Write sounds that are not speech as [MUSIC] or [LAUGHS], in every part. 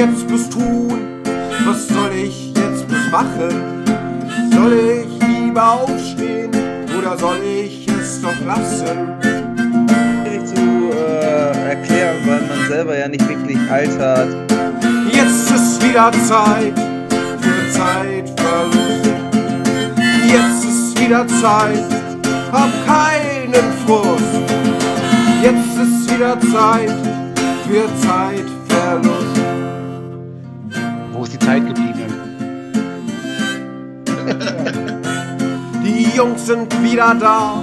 jetzt bloß tun? Was soll ich jetzt bloß machen? Soll ich lieber aufstehen oder soll ich es doch lassen? Schwierig zu äh, erklären, weil man selber ja nicht wirklich altert. Jetzt ist wieder Zeit für Zeitverlust. Jetzt ist wieder Zeit, hab keinen Frust. Jetzt ist wieder Zeit für Zeitverlust. Zeit geblieben? [LAUGHS] Die Jungs sind wieder da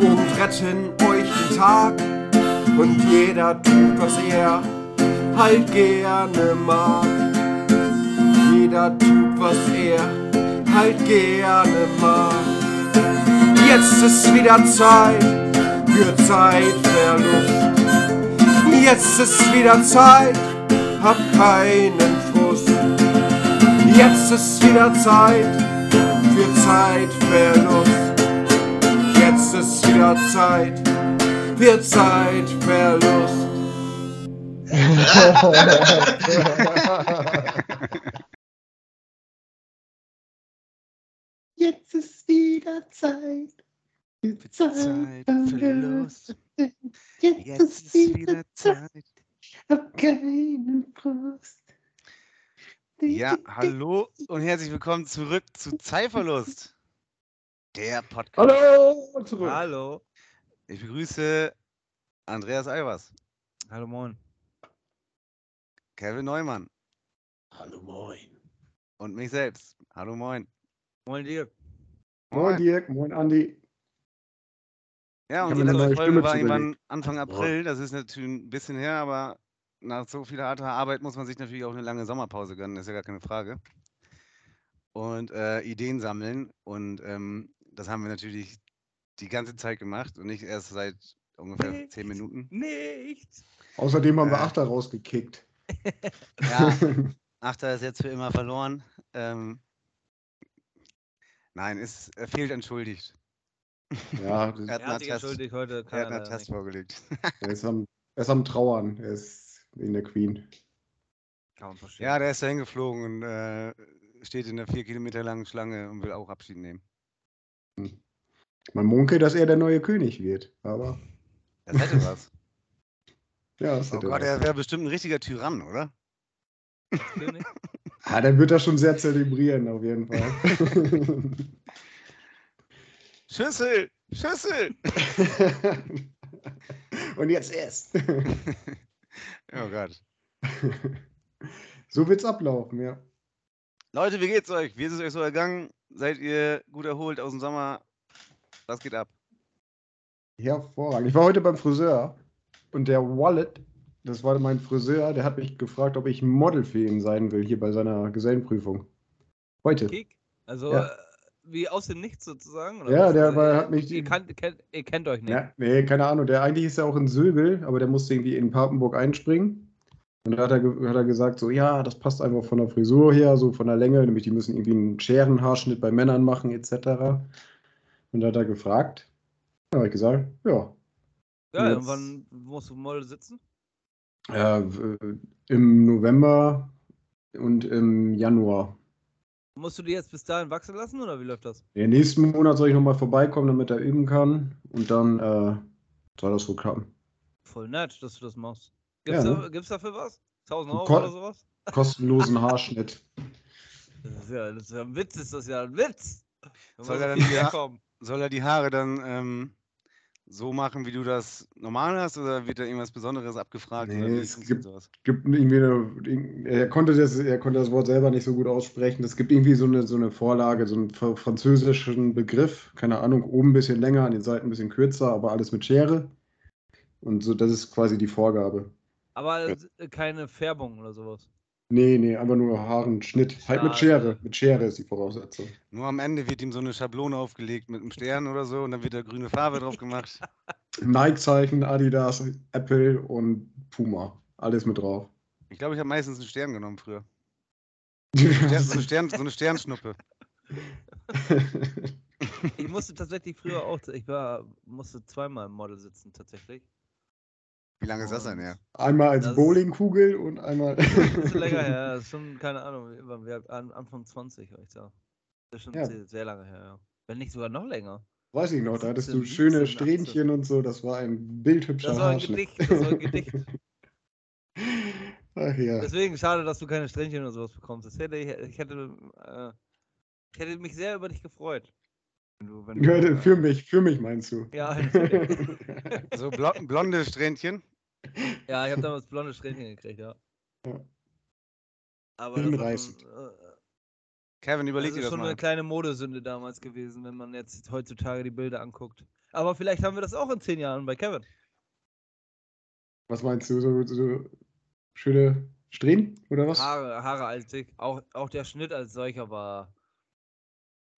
und retten euch den Tag. Und jeder tut, was er halt gerne mag. Jeder tut, was er halt gerne mag. Jetzt ist wieder Zeit für Zeitverlust. Jetzt ist wieder Zeit, hab Frust. Jetzt ist wieder Zeit für Zeitverlust. Jetzt ist wieder Zeit für Zeitverlust. [LAUGHS] Jetzt ist wieder Zeit. für Zeitverlust. Jetzt, Jetzt ist wieder Zeit. Hab keinen Frust. Ja, [LAUGHS] hallo und herzlich willkommen zurück zu Zeitverlust. Der Podcast. Hallo zurück. Hallo. Ich begrüße Andreas Albers, Hallo Moin. Kevin Neumann Hallo moin. und mich selbst. Hallo moin. Moin dir. Moin Dirk, moin Andi. Ja, und die letzte Folge war irgendwann. Anfang April. Das ist natürlich ein bisschen her, aber nach so viel harter Arbeit muss man sich natürlich auch eine lange Sommerpause gönnen, das ist ja gar keine Frage. Und äh, Ideen sammeln. Und ähm, das haben wir natürlich die ganze Zeit gemacht und nicht erst seit ungefähr Nichts. zehn Minuten. Nichts. Außerdem haben wir Äh. Achter rausgekickt. [LAUGHS] Ja, Achter ist jetzt für immer verloren. Ähm, nein, er fehlt entschuldigt. ja, [LAUGHS] Er hat Er hat entschuldigt, heute er hat einen nicht. vorgelegt. er, ist am, er ist am Trauern. Er ist in der Queen. Kann man verstehen. Ja, der ist da hingeflogen und äh, steht in der vier Kilometer langen Schlange und will auch Abschied nehmen. Man munkelt, dass er der neue König wird. Aber Das hätte was. [LAUGHS] ja, das Oh hätte Gott, was. er wäre bestimmt ein richtiger Tyrann, oder? König? [LAUGHS] Ah, dann wird er schon sehr zelebrieren, auf jeden Fall. [LAUGHS] Schüssel! Schüssel! Und jetzt erst. Oh Gott. [LAUGHS] so wird's ablaufen, ja. Leute, wie geht's euch? Wie ist es euch so ergangen? Seid ihr gut erholt aus dem Sommer? Was geht ab? Hervorragend. Ich war heute beim Friseur und der Wallet, das war mein Friseur, der hat mich gefragt, ob ich Model für ihn sein will, hier bei seiner Gesellenprüfung. Heute. Kick? Also, Ja. Wie aus dem Nichts sozusagen? oder Ja, der Also, war- hat mich- Ihr, kannt, kennt, ihr kennt euch nicht. Ja, nee, keine Ahnung. Der eigentlich ist ja auch in Sülbel, aber der musste irgendwie in Papenburg einspringen. Und da hat er, hat er gesagt, so, ja, das passt einfach von der Frisur her, so von der Länge, nämlich die müssen irgendwie einen Scherenhaarschnitt bei Männern machen, etc. Und da hat er gefragt. Da habe ich gesagt, ja. Ja, und wann musst du Model sitzen? Äh, Im November und im Januar. Musst du die jetzt bis dahin wachsen lassen oder wie läuft das? Den nächsten Monat soll ich nochmal vorbeikommen, damit er üben kann. Und dann äh, soll das wohl klappen. Voll nett, dass du das machst. Gibt's, Ja, da, ne? gibt's dafür was? 1000 Euro Ko- oder sowas? Kostenlosen Haarschnitt. Das ist ja, das ist ja ein Witz, ist das ja ein Witz. Da Soll er dann die Ha-. Soll er die Haare dann ähm, so machen, wie du das normal hast, oder wird da irgendwas Besonderes abgefragt? oder Nee, es gibt- sowas? gibt irgendwie eine, er konnte das, er konnte das Wort selber nicht so gut aussprechen. Es gibt irgendwie so eine, so eine Vorlage, so einen fr- französischen Begriff, keine Ahnung, oben ein bisschen länger, an den Seiten ein bisschen kürzer, aber alles mit Schere. Und so, das ist quasi die Vorgabe. Aber äh, keine Färbung oder sowas. Nee, nee, einfach nur Haarenschnitt. Halt mit Schade. Schere. Mit Schere ist die Voraussetzung. Nur am Ende wird ihm so eine Schablone aufgelegt mit einem Stern oder so und dann wird da grüne Farbe drauf gemacht. [LAUGHS] Nike-Zeichen, Adidas, Apple und Puma. Alles mit drauf. Ich glaube, ich habe meistens einen Stern genommen früher. [LAUGHS] Stern, so, eine Stern, so eine Sternschnuppe. Ich musste tatsächlich früher auch, ich war, musste zweimal im Model sitzen tatsächlich. Wie lange ist das denn her? Einmal als Das- Bowlingkugel und einmal. [LAUGHS] Das ist [LAUGHS] länger her. Das ist schon, keine Ahnung, Anfang 20, würde ich sagen. Das ist schon Ja. sehr, sehr lange her, ja. Wenn nicht sogar noch länger. Weiß ich noch, da hattest du 17, schöne 18. Strähnchen und so, das war ein bildhübscher Das war ein. Gedicht, das war ein Gedicht. [LAUGHS] Ach ja. Deswegen schade, dass du keine Strähnchen oder sowas bekommst. Das hätte, ich, ich, hätte, äh, ich hätte mich sehr über dich gefreut. Wenn du, wenn Ja, du, für mich, für mich meinst du. Ja. So blo blonde Strähnchen. Ja, ich habe damals blonde Strähnchen gekriegt, ja. Ja. Aber das, Hinreißend. schon, äh, Kevin, das überleg ist dir das schon mal. eine kleine Modesünde damals gewesen, wenn man jetzt heutzutage die Bilder anguckt. Aber vielleicht haben wir das auch in zehn Jahren bei Kevin. Was meinst du, so, so schöne Strähnen oder was? Haare, Haare als dick. Auch, auch der Schnitt als solcher war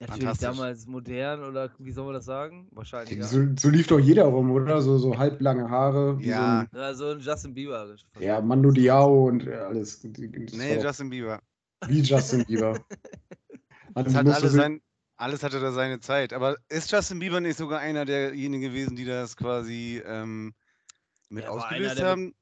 natürlich damals modern oder wie soll man das sagen? Wahrscheinlich. Ja, So, so lief doch jeder rum, oder? So, so halblange Haare. wie Ja. ja so ein Justin Bieber. So ein, ja, Mando Diao und äh, alles. Das Nee, Justin Bieber. wie Justin Bieber. [LAUGHS] Das hat alles, sein, alles hatte da seine Zeit. Aber ist Justin Bieber nicht sogar einer derjenigen gewesen, die das quasi ähm, mit Er einer ausgelöst der- haben?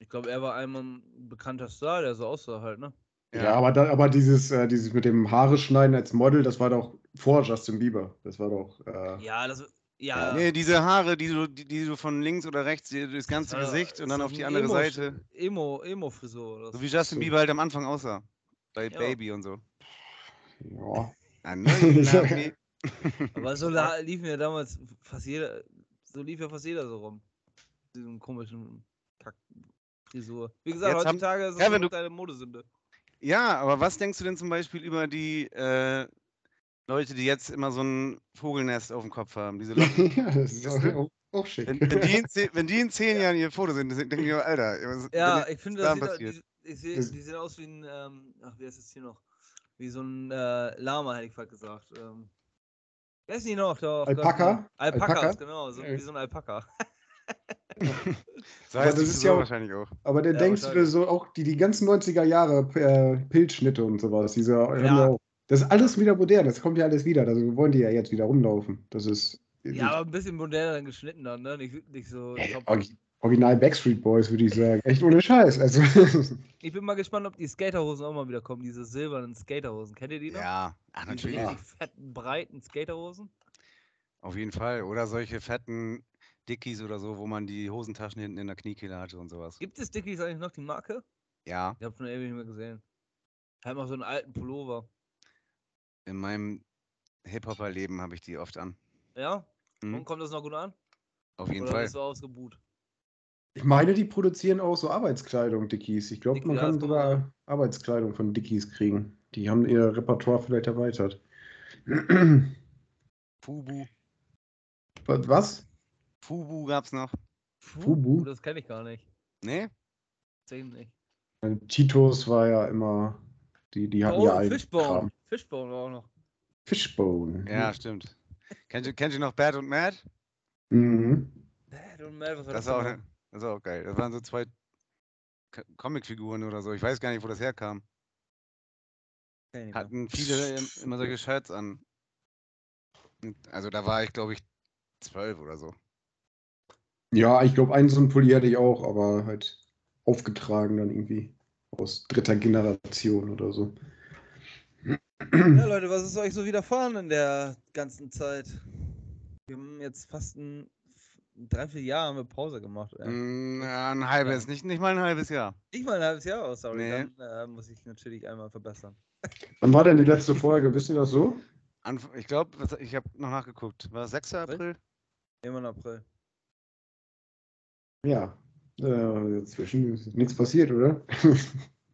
Ich glaube, er war einmal ein bekannter Star, der so aussah halt, ne? Ja, aber, da, aber dieses, äh, dieses mit dem Haare schneiden als Model, das war doch vor Justin Bieber. Das war doch. Äh, Ja, das. Ja, Nee, diese Haare, die du, die, die du von links oder rechts, das ganze äh, Gesicht und dann auf die andere Emo- Seite. Emo, Emo-Frisur. oder So so. wie Justin So. Bieber halt am Anfang aussah. Bei Ja. Baby und so. ja. Ah, [LAUGHS] nein. Aber so lief mir damals fast jeder. So lief ja fast jeder so rum. Diesen komischen Kack-Frisur. Wie gesagt, Jetzt haben- heutzutage ist es Kevin, eine Modesünde. Ja, aber was denkst du denn zum Beispiel über die äh, Leute, die jetzt immer so ein Vogelnest auf dem Kopf haben? Diese [LAUGHS] Locken? ja, das ist auch, schick. wenn, wenn, die in [LAUGHS] zehn, wenn die in zehn Jahren ihr Foto sind, denke ich mir, Alter, was, Ja, ich finde, da das sieht, die, ich seh, Das- die sehen aus wie ein, ähm, ach, wie heißt es hier noch? Wie so ein äh, Lama, hätte ich fast gesagt. Ähm, wer ist die noch? Auf Alpaka? Alpakas, Alpaka? genau, so, wie so ein Alpaka. [LAUGHS] So heißt das die ist ja auch- wahrscheinlich auch. Aber dann Ja, denkst du so auch die, die ganzen 90er Jahre äh, Pilzschnitte und sowas. Diese, haben Ja. ja auch, das ist alles wieder modern, das kommt ja alles wieder. Also wollen die ja jetzt wieder rumlaufen. Das ist. Ja, aber ein bisschen moderner dann geschnitten dann, ne? Nicht, nicht so. Ey, top- Orgi- Original Backstreet Boys, würde ich sagen. Echt ohne Scheiß. Also, [LAUGHS] Ich bin mal gespannt, ob die Skaterhosen auch mal wieder kommen, diese silbernen Skaterhosen. Kennt ihr die noch? Ja, ach, Diese natürlich. Ja. richtig fetten, breiten Skaterhosen? Auf jeden Fall. Oder solche fetten Dickies oder so, wo man die Hosentaschen hinten in der Kniekehle hatte und sowas. Gibt es Dickies eigentlich noch die Marke? Ja, Ich habe schon ewig nicht mehr gesehen. Halt mal so einen alten Pullover. In meinem Hip-Hopper-Leben habe ich die oft an. Ja? Mhm. Und kommt das noch gut an? Auf jeden Oder Fall. bist du ausgebuht? ich meine, die produzieren auch so Arbeitskleidung, Dickies. Ich glaube, man kann sogar Arbeitskleidung von Dickies kriegen. Die haben ihr Repertoire vielleicht erweitert. [CLEARS THROAT] Fubu. Was? Fubu gab's noch. Fubu? Das kenne ich gar nicht. Nee? Zehn nicht. Cheetos war ja immer. Die, die hatten Oh, ja Fishbone. Kram. Fishbone war auch noch. Fishbone. Ja, stimmt. Kennt ihr, kennt ihr noch Bad und Mad? Mhm. Dad und Mel, was war Das das war, auch, ne- das war auch geil. Das waren so zwei Comicfiguren oder so. Ich weiß gar nicht, wo das herkam. Hatten viele im- immer solche Shirts an. Also da war ich, glaube ich, zwölf oder so. Ja, ich glaube, einen so einen Pulli hatte ich auch, aber halt aufgetragen dann irgendwie aus dritter Generation oder so. Ja, Leute, was ist euch so widerfahren in der ganzen Zeit? Wir haben jetzt fast ein ein Dreivierteljahr haben wir Pause gemacht. Ey. Mm, ja, ein halbes, nicht, nicht mal ein halbes Jahr. Nicht mal ein halbes Jahr, oh, sorry. Nee. Dann äh, muss ich natürlich einmal verbessern. [LAUGHS] Wann war denn die letzte Folge? Wisst ihr das so? Anf ich glaube, ich habe noch nachgeguckt. War das 6. April? Immer in April. Ja. Äh, dazwischen ist nichts passiert, oder? [LAUGHS]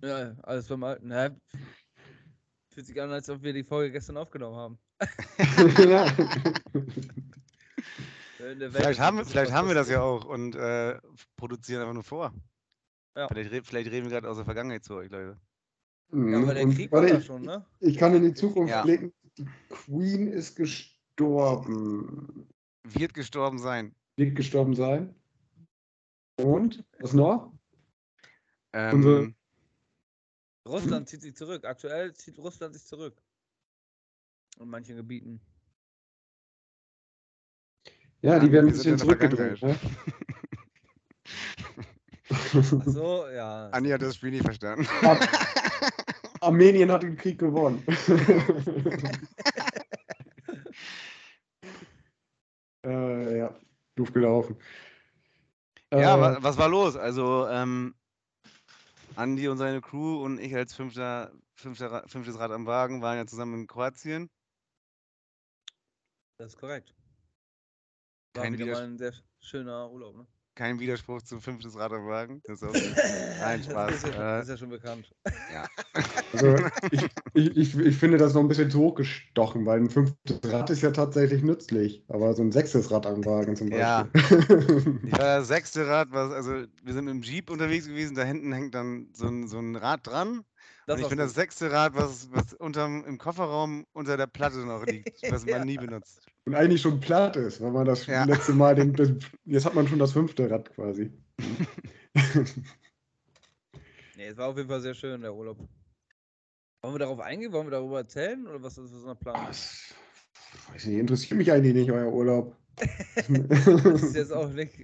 Ja, alles beim Alten. Ja, fühlt sich an, als ob wir die Folge gestern aufgenommen haben. [LAUGHS] ja. Welt Vielleicht haben, wir, das vielleicht haben wir das ja auch und äh, produzieren einfach nur vor. Ja. Vielleicht, re vielleicht reden wir gerade aus der Vergangenheit zu euch, Leute. Ja, aber der Und Krieg war da ich, schon, ne? ich kann in die Zukunft Ja. blicken. Die Queen ist gestorben. Wird gestorben sein. Wird gestorben sein. Und? Was noch? Unsere- Ähm, Russland zieht sich zurück. Aktuell zieht Russland sich zurück. In manchen Gebieten. Ja, Ja, die werden ein bisschen zurückgedrängt. Ne? So, ja. Andi hat das Spiel nicht verstanden. Ar [LAUGHS] Armenien hat den Krieg gewonnen. [LAUGHS] [LAUGHS] äh, ja, doof gelaufen. Ja, Äh, wa was war los? Also, ähm, Andi und seine Crew und ich als fünfter, fünfter, fünftes Rad am Wagen waren ja zusammen in Kroatien. Das ist korrekt. War Kein wieder Widers- mal ein sehr schöner Urlaub, ne? Kein Widerspruch zum fünftes Rad am Wagen. Das ist auch [LAUGHS] Nein, Spaß, Das ist ja, äh, ist ja schon bekannt. ja. Also ich, ich, ich, finde das noch ein bisschen zu hochgestochen, weil ein fünftes Rad ist ja tatsächlich nützlich. Aber so ein sechstes Rad am Wagen zum Ja. Beispiel. [LAUGHS] War das sechste Rad, was, also wir sind mit dem Jeep unterwegs gewesen, da hinten hängt dann so ein, so ein Rad dran. Das und ich bin das sechste Rad, was, was unterm, im Kofferraum unter der Platte noch liegt, [LAUGHS] was man Ja. nie benutzt. Und eigentlich schon platt ist, weil man das Ja. letzte Mal den, jetzt hat man schon das fünfte Rad quasi. [LAUGHS] Nee, es war auf jeden Fall sehr schön, der Urlaub. Wollen wir darauf eingehen? Wollen wir darüber erzählen? Oder was ist unser Plan? Das, weiß nicht, interessiert mich eigentlich nicht, euer Urlaub. [LAUGHS] Das ist jetzt [LAUGHS] auch nicht,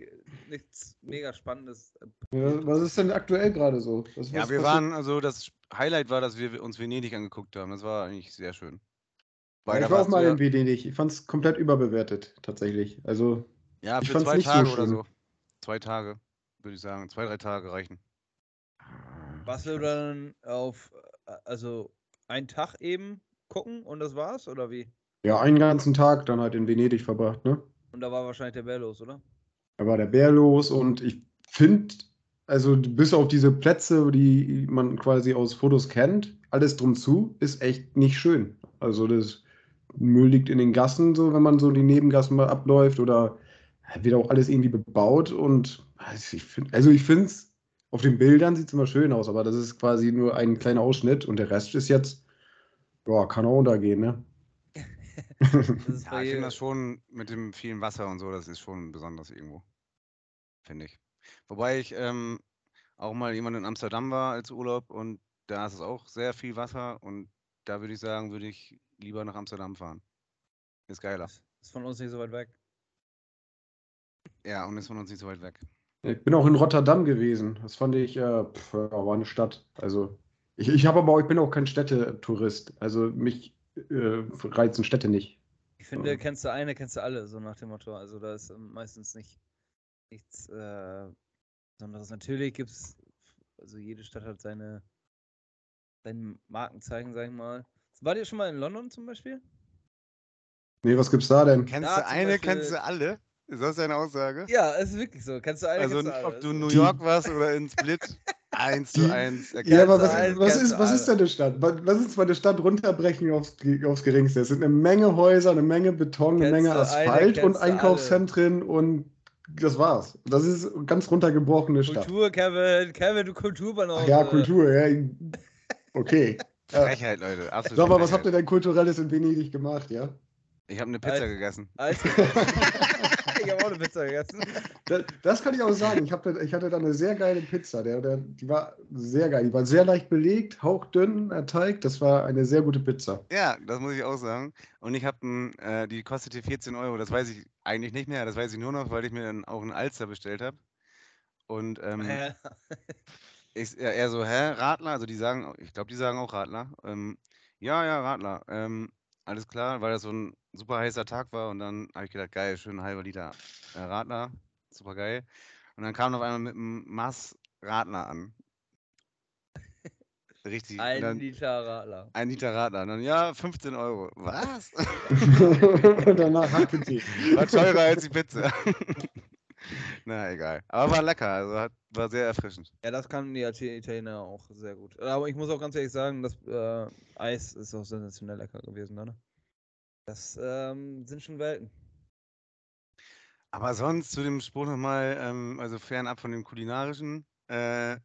nichts mega Spannendes. Ja, was ist denn aktuell gerade so? Was, Ja, was wir passiert? waren, also das Highlight war, dass wir uns Venedig angeguckt haben. Das war eigentlich sehr schön. Weil ich da war auch mal in Venedig. Ich fand es komplett überbewertet, tatsächlich. Also, ja, ich für fand's zwei nicht so Tage oder schön. so. Zwei Tage, würde ich sagen. Zwei, drei Tage reichen. Warst du dann auf, äh, also einen Tag eben gucken und das war's? Oder wie? ja, einen ganzen Tag dann halt in Venedig verbracht, ne? Und da war wahrscheinlich der Bär los, oder? Da war der Bär los und ich finde, also bis auf diese Plätze, die man quasi aus Fotos kennt, alles drum zu, ist echt nicht schön. Also das Müll liegt in den Gassen, so wenn man so die Nebengassen mal abläuft oder wird auch alles irgendwie bebaut und also ich finde, also ich finde es, auf den Bildern sieht es immer schön aus, aber das ist quasi nur ein kleiner Ausschnitt und der Rest ist jetzt, ja, kann auch untergehen, ne? [LAUGHS] Das ist Ja, ich finde das schon mit dem vielen Wasser und so, das ist schon besonders irgendwo. Finde ich. Wobei ich ähm, auch mal jemand in Amsterdam war als Urlaub und da ist es auch sehr viel Wasser und da würde ich sagen, würde ich lieber nach Amsterdam fahren. Ist geiler. ist von uns nicht so weit weg. Ja, und ist von uns nicht so weit weg. Ich bin auch in Rotterdam gewesen. Das fand ich, äh, pf, ja, war eine Stadt. Also, ich, ich habe aber auch, ich bin auch kein Städtetourist. Also, mich äh, reizen Städte nicht. Ich finde, Ja. kennst du eine, kennst du alle, so nach dem Motto. Also da ist ähm, meistens nicht nichts äh, Besonderes. Natürlich gibt es, also jede Stadt hat seine, seine Markenzeichen, sag ich mal. Wart ihr schon mal in London zum Beispiel? Nee, was gibt's da denn? Kennst Da du eine, Beispiel- kennst du alle? Ist das deine Aussage? Ja, ist wirklich so. Kennst du eine, also, kennst du alle. ob du in New York warst oder in Split, [LAUGHS] eins zu eins. Ja, aber was, was, kennst ist, was ist denn eine Stadt? Was- Lass uns mal eine Stadt runterbrechen aufs, aufs Geringste. Es sind eine Menge Häuser, eine Menge Beton, eine Menge eine, Asphalt kennst und alle. Einkaufszentren und das war's. Das ist eine ganz runtergebrochene Stadt. Kultur, Kevin, Kevin, du Kulturbanause. Ach ja, Kultur, ja. Okay. [LAUGHS] Frechheit, Leute. Absolut Sag mal, was habt ihr denn Kulturelles in Venedig gemacht, ja? Ich habe eine Pizza Alter. gegessen. Alter. [LAUGHS] [LAUGHS] ich habe auch eine Pizza gegessen. Das, das kann ich auch sagen. Ich, hab, ich hatte da eine sehr geile Pizza. Der, der, die war sehr geil. Die war sehr leicht belegt, hauchdünn, Teig. Das war eine sehr gute Pizza. Ja, das muss ich auch sagen. Und ich habe, äh, die kostete 14 Euro. Das weiß ich eigentlich nicht mehr. Das weiß ich nur noch, weil ich mir dann auch einen Alster bestellt habe. Und ähm, Äh, ich, er so, hä, Radler? Also die sagen, ich glaube, die sagen auch Radler. Ähm, ja, ja, Radler. Ähm, alles klar, weil das so ein super heißer Tag war. Und dann habe ich gedacht, geil, schön ein halber Liter äh, Radler. Super geil. Und dann kam auf einmal mit einem Maß Radler an. Richtig. ein dann, Liter Radler. ein Liter Radler. Und dann, ja, 15 Euro. Was? [LAUGHS] Und danach. War teurer als die Pizza. [LAUGHS] Na, egal. Aber war lecker, also hat, war sehr erfrischend. Ja, das kann die Italiener auch sehr gut. Aber ich muss auch ganz ehrlich sagen, das äh, Eis ist auch sensationell lecker gewesen, ne? Das ähm, sind schon Welten. Aber sonst zu dem Spruch nochmal, ähm, also fernab von dem kulinarischen, äh,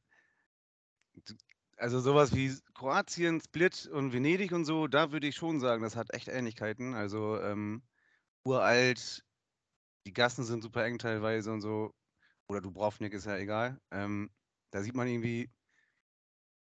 also sowas wie Kroatien, Split und Venedig und so, da würde ich schon sagen, das hat echt Ähnlichkeiten. Also ähm, uralt, die Gassen sind super eng teilweise und so, oder Dubrovnik ist ja egal. Ähm, da sieht man irgendwie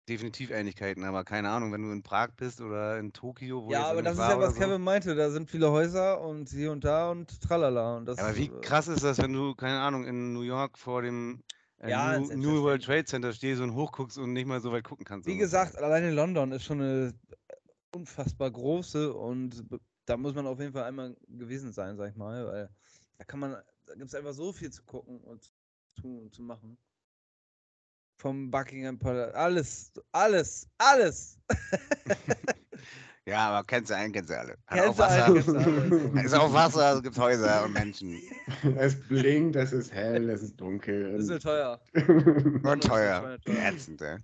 definitiv Ähnlichkeiten, aber keine Ahnung, wenn du in Prag bist oder in Tokio, wo Ja, aber das ist ja, was so. Kevin meinte. Da sind viele Häuser und hier und da und tralala. Und das, Ja, aber wie äh, krass ist das, wenn du, keine Ahnung, in New York vor dem äh, Ja, New, New. World Trade Center stehst und hochguckst und nicht mal so weit gucken kannst. Wie gesagt, alleine London ist schon eine unfassbar große und da muss man auf jeden Fall einmal gewesen sein, sag ich mal, weil da kann man, da gibt es einfach so viel zu gucken und zu tun und zu machen. Vom Buckingham Palace, alles, alles, alles. [LAUGHS] Ja, aber kennst du einen, kennst du alle. Hat Kennst auch du einen, Wasser. du alles. [LAUGHS] Ist auch Wasser, es gibt Häuser und Menschen. [LAUGHS] es blinkt, es ist hell, es ist dunkel. Das ist teuer. Und teuer. Ätzend, ey.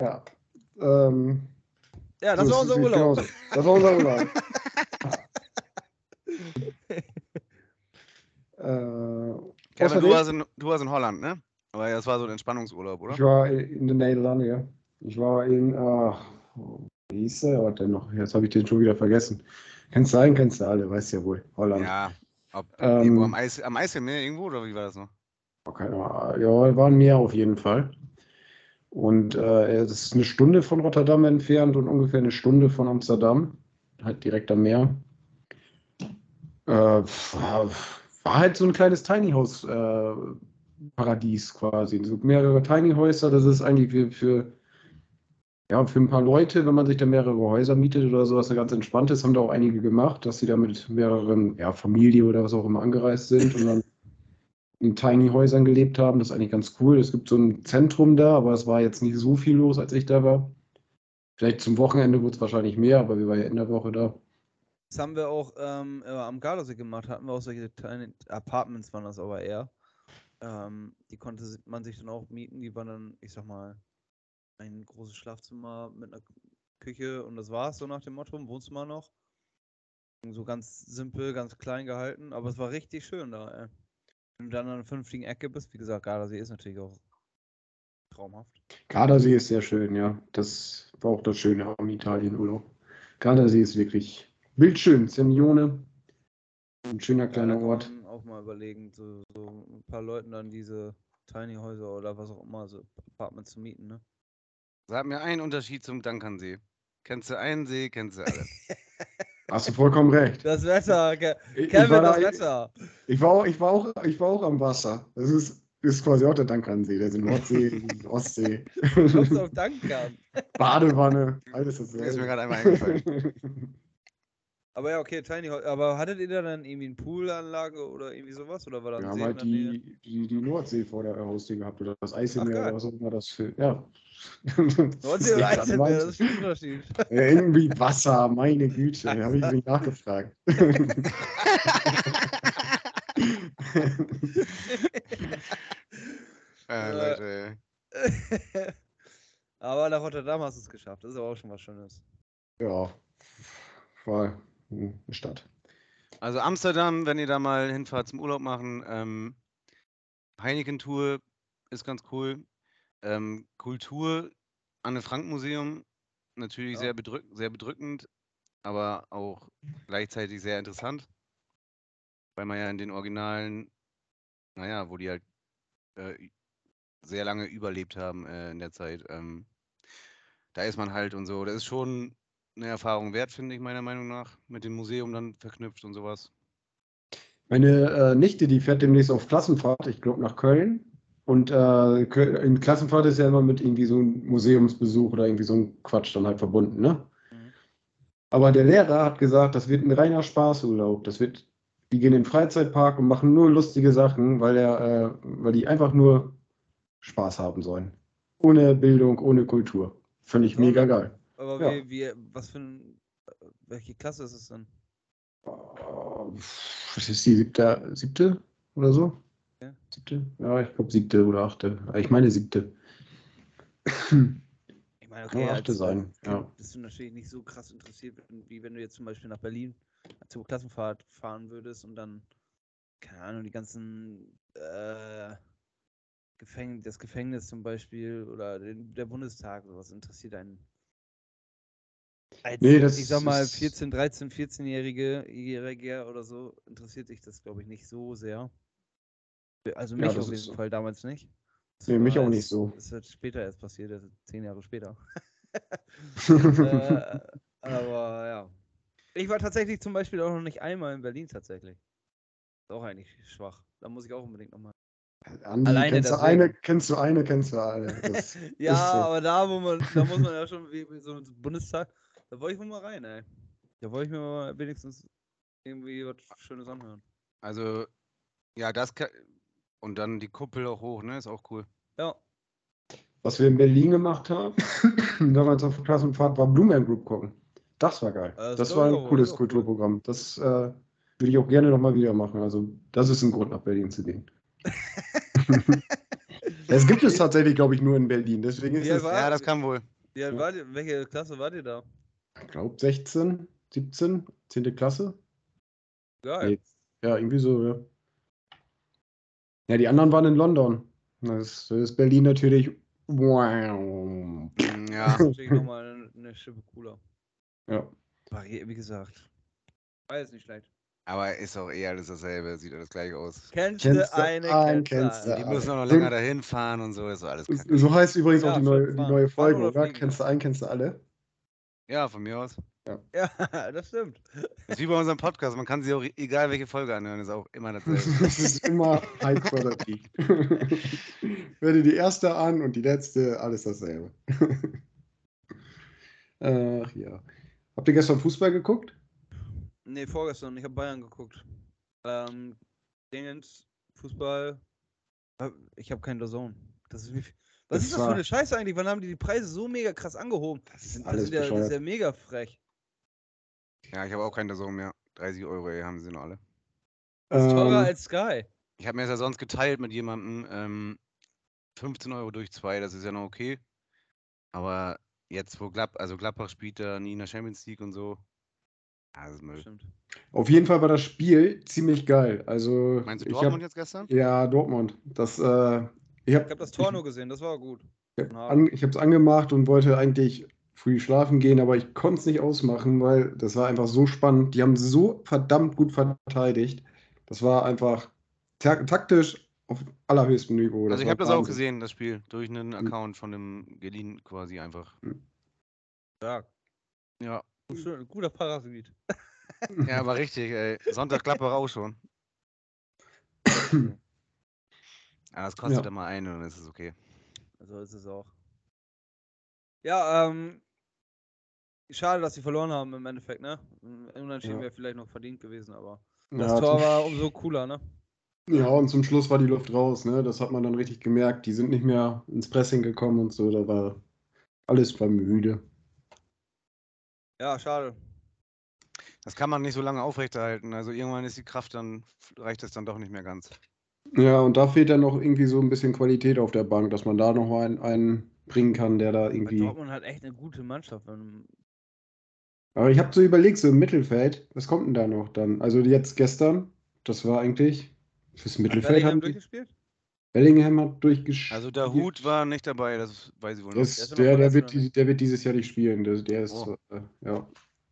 ja. Ähm, Ja, das so war unser es Urlaub. Das war unser Urlaub. Äh, Kevin, du warst, in, du warst in Holland, ne? Aber das war so ein Entspannungsurlaub, oder? Ich war in den Niederlanden, ja. Ich war in, ach, wie hieß der Ort denn noch? Jetzt habe ich den schon wieder vergessen. Kennst du einen, kennst du alle, weißt ja wohl. Holland. Ja. Ob Ähm, irgendwo am, Eis, am Eiselmeer irgendwo, oder wie war das noch? Okay, ja, ja, waren mehr auf jeden Fall. Und äh, es ist eine Stunde von Rotterdam entfernt und ungefähr eine Stunde von Amsterdam. Halt direkt am Meer. Äh, war, halt so ein kleines Tiny House äh, Paradies quasi. So mehrere Tiny Häuser, das ist eigentlich für, ja, für ein paar Leute, wenn man sich da mehrere Häuser mietet oder sowas, da ganz entspannt ist, haben da auch einige gemacht, dass sie da mit mehreren, ja, Familie oder was auch immer angereist sind und dann in Tiny Häusern gelebt haben. Das ist eigentlich ganz cool. Es gibt so ein Zentrum da, aber es war jetzt nicht so viel los, als ich da war. Vielleicht zum Wochenende wird es wahrscheinlich mehr, aber wir waren ja in der Woche da. Das haben wir auch ähm, äh, am Gardasee gemacht, hatten wir auch solche kleinen Apartments, waren das aber eher. Ähm, die konnte man sich dann auch mieten, die waren dann, ich sag mal, ein großes Schlafzimmer mit einer Küche und das war's, so nach dem Motto, Wohnzimmer noch. So ganz simpel, ganz klein gehalten, aber es war richtig schön da, ey. Wenn du dann an einer vernünftigen Ecke bist, wie gesagt, Gardasee ist natürlich auch traumhaft. Gardasee ist sehr schön, ja. Das war auch das Schöne am Italienurlaub. Gardasee ist wirklich bildschön. Semione. Ein schöner Ja, kleiner kann Ort. auch mal überlegen, so, so ein paar Leuten dann diese Tiny Häuser oder was auch immer, so Apartments zu mieten, ne? Sag mir einen Unterschied zum Dankernsee. Kennst du einen See, kennst du alle. [LAUGHS] Hast du vollkommen recht. Das Wetter, Ke Ich, ich, Kevin, war das da, Wetter. ich, war auch, ich, war auch, ich war auch am Wasser. Das ist, ist quasi auch der Dankansee. Der ist in Nordsee, [LAUGHS] in Ostsee. Kommst du auf Dankern. Badewanne. Alles das Ist mir gerade einmal eingefallen. [LAUGHS] Aber ja, okay, Tiny Häuser. Aber hattet ihr da dann irgendwie eine Poolanlage oder irgendwie sowas? Oder war da Wir ein haben See halt in der Nähe? die, die, die Nordsee vor der Haustür gehabt oder das Eiselmeer geil. oder was auch immer das für. Ja. [LAUGHS] [LAUGHS] Nordsee oder Eiselmeer, das ist ein Unterschied. Ja, irgendwie Wasser, meine Güte, da [LAUGHS] habe ich mich nachgefragt. äh, Leute, Aber nach Rotterdam hast du es geschafft. Das ist aber auch schon was Schönes. ja, eine Stadt. Also Amsterdam, wenn ihr da mal hinfahrt zum Urlaub machen, ähm, Heineken-Tour ist ganz cool. Ähm, Kultur, Anne-Frank-Museum, natürlich Ja. sehr, bedrück sehr bedrückend, aber auch gleichzeitig sehr interessant, weil man ja in den Originalen, naja, wo die halt äh, sehr lange überlebt haben äh, in der Zeit, ähm, da ist man halt und so. Das ist schon eine Erfahrung wert, finde ich meiner Meinung nach, mit dem Museum dann verknüpft und sowas. Meine äh, Nichte, die fährt demnächst auf Klassenfahrt, ich glaube nach Köln. Und äh, in Klassenfahrt ist ja immer mit irgendwie so einem Museumsbesuch oder irgendwie so ein Quatsch dann halt verbunden, ne? Mhm. Aber der Lehrer hat gesagt, das wird ein reiner Spaßurlaub. Das wird, die gehen in den Freizeitpark und machen nur lustige Sachen, weil er, äh, weil die einfach nur Spaß haben sollen. Ohne Bildung, ohne Kultur. Finde ich mega geil. Aber Ja. wie, wie, was für ein. Welche Klasse ist es denn? Oh, Was ist die siebte, siebte oder so? Ja. Siebte? Ja, ich glaube siebte oder achte. Ich meine siebte. Ich meine, Kann auch achte sein, ja. Bist du natürlich nicht so krass interessiert, wie wenn du jetzt zum Beispiel nach Berlin zur Klassenfahrt fahren würdest und dann, keine Ahnung, die ganzen äh, Gefäng das Gefängnis zum Beispiel oder den, der Bundestag, sowas interessiert einen. Als, Nee, das ich sag mal, ist- 14, 13, 14-Jährige Jähriger oder so, interessiert sich das, glaube ich, nicht so sehr. Also Ja, mich das auf ist jeden so. Fall damals nicht. Das Nee, mich auch nicht so. Das wird später erst passiert, also zehn Jahre später. [LAUGHS] äh, aber ja. Ich war tatsächlich zum Beispiel auch noch nicht einmal in Berlin tatsächlich. Ist auch eigentlich schwach. Da muss ich auch unbedingt nochmal. Andi, Alleine kennst du eine, kennst du eine, kennst du alle. [LAUGHS] Ja, ist so. aber da, wo man, da muss man ja schon, wie, wie so ein Bundestag, da wollte ich wohl mal rein, ey. Da wollte ich mir mal wenigstens irgendwie was Schönes anhören. Also, ja, das kann, und dann die Kuppel auch hoch, ne? Ist auch cool. Ja. Was wir in Berlin gemacht haben, [LAUGHS] damals auf Klassenfahrt, war Blue Man Group gucken. Das war geil. Das das war ein auch, cooles das auch cool. Kulturprogramm. Das äh, würde ich auch gerne nochmal wieder machen. Also, das ist ein Grund, nach Berlin zu gehen. [LAUGHS] Es gibt es tatsächlich, glaube ich, nur in Berlin. Deswegen ist es, war- Ja, das kann wohl. Alt wart welche Klasse wart ihr da? Ich glaube, 16, 17, 10. Klasse. Geil. Nee. Ja, irgendwie so, ja. Ja, die anderen waren in London. Das ist Berlin natürlich. Wow. Ja, Das [LAUGHS] ist natürlich nochmal eine, Schippe cooler. Ja. War, wie wie gesagt. War jetzt nicht schlecht. aber ist auch eh alles dasselbe, sieht alles gleich aus. Kennst, Kennst du eine, einen, kennst du Die müssen auch noch So- länger dahin fahren und so, ist alles kacke. So heißt übrigens Ja, auch die neue, die neue Folge, oder oder? fliegen. Kennst du einen, kennst du alle? Ja, von mir aus. Ja, [LAUGHS] das stimmt. Ist wie bei unserem Podcast, man kann sich auch, egal welche Folge anhören, ist auch immer dasselbe. [LAUGHS] Das ist immer High [LAUGHS] Quality. Hör dir die erste an und die letzte, alles dasselbe. Ach ja. Habt ihr gestern Fußball geguckt? Nee, vorgestern. Ich habe Bayern geguckt. Ähm, Dingens, Fußball. Äh, Ich habe keinen Dazone. Das ist wie, was Das ist das für eine Scheiße eigentlich? Wann haben die die Preise so mega krass angehoben? Das ist Das alles ist ja, das ist ja mega frech. Ja, ich habe auch keinen so mehr. 30 Euro ey, haben sie noch alle. Das ist teurer Ähm, als Sky. Ich habe mir das ja sonst geteilt mit jemandem. Ähm, 15 Euro durch zwei, das ist ja noch okay. Aber jetzt, wo Glapp, also Gladbach spielt da nie in der Champions League und so. Ja, das ist Müll. Stimmt. Auf jeden Fall war das Spiel ziemlich geil. Also, Meinst du ich Dortmund hab, jetzt gestern? Ja, Dortmund. Das, äh, ich habe habe das Tor nur gesehen, das war gut. Ich habe es angemacht und wollte eigentlich früh schlafen gehen, aber ich konnte es nicht ausmachen, weil das war einfach so spannend. Die haben so verdammt gut verteidigt. Das war einfach ta taktisch auf allerhöchstem Niveau. Also ich war habe das auch gesehen, das Spiel, durch einen Mhm. Account von dem geliehen quasi einfach. Ja, Ja, schön, guter Parasit. ja, aber richtig, ey. Sonntag Gladbach auch schon. [CLEARS THROAT] Ja, das kostet Ja. immer ein und dann ist es okay. So ist es auch. Ja, ähm. Schade, dass sie verloren haben im Endeffekt, ne? Unentschieden Ja. wäre vielleicht noch verdient gewesen, aber das Ja, Tor war umso cooler, ne? ja, und zum Schluss war die Luft raus, ne? Das hat man dann richtig gemerkt. Die sind nicht mehr ins Pressing gekommen und so. Da war alles war müde. Ja, schade. Das kann man nicht so lange aufrechterhalten. Also irgendwann ist die Kraft dann, reicht es dann doch nicht mehr ganz. Ja, und da fehlt dann noch irgendwie so ein bisschen Qualität auf der Bank, dass man da noch einen, einen bringen kann, der da irgendwie. Dortmund hat echt eine gute Mannschaft. Aber ich habe so überlegt, so im Mittelfeld, was kommt denn da noch dann? Also jetzt gestern, das war eigentlich fürs Mittelfeld Bellingham haben die, durchgespielt? Bellingham hat durchgespielt. Also der Hut war nicht dabei, das weiß ich wohl noch. das, Der der, wird, nicht? der wird dieses Jahr nicht spielen. Der, der ist, Oh. äh, ja,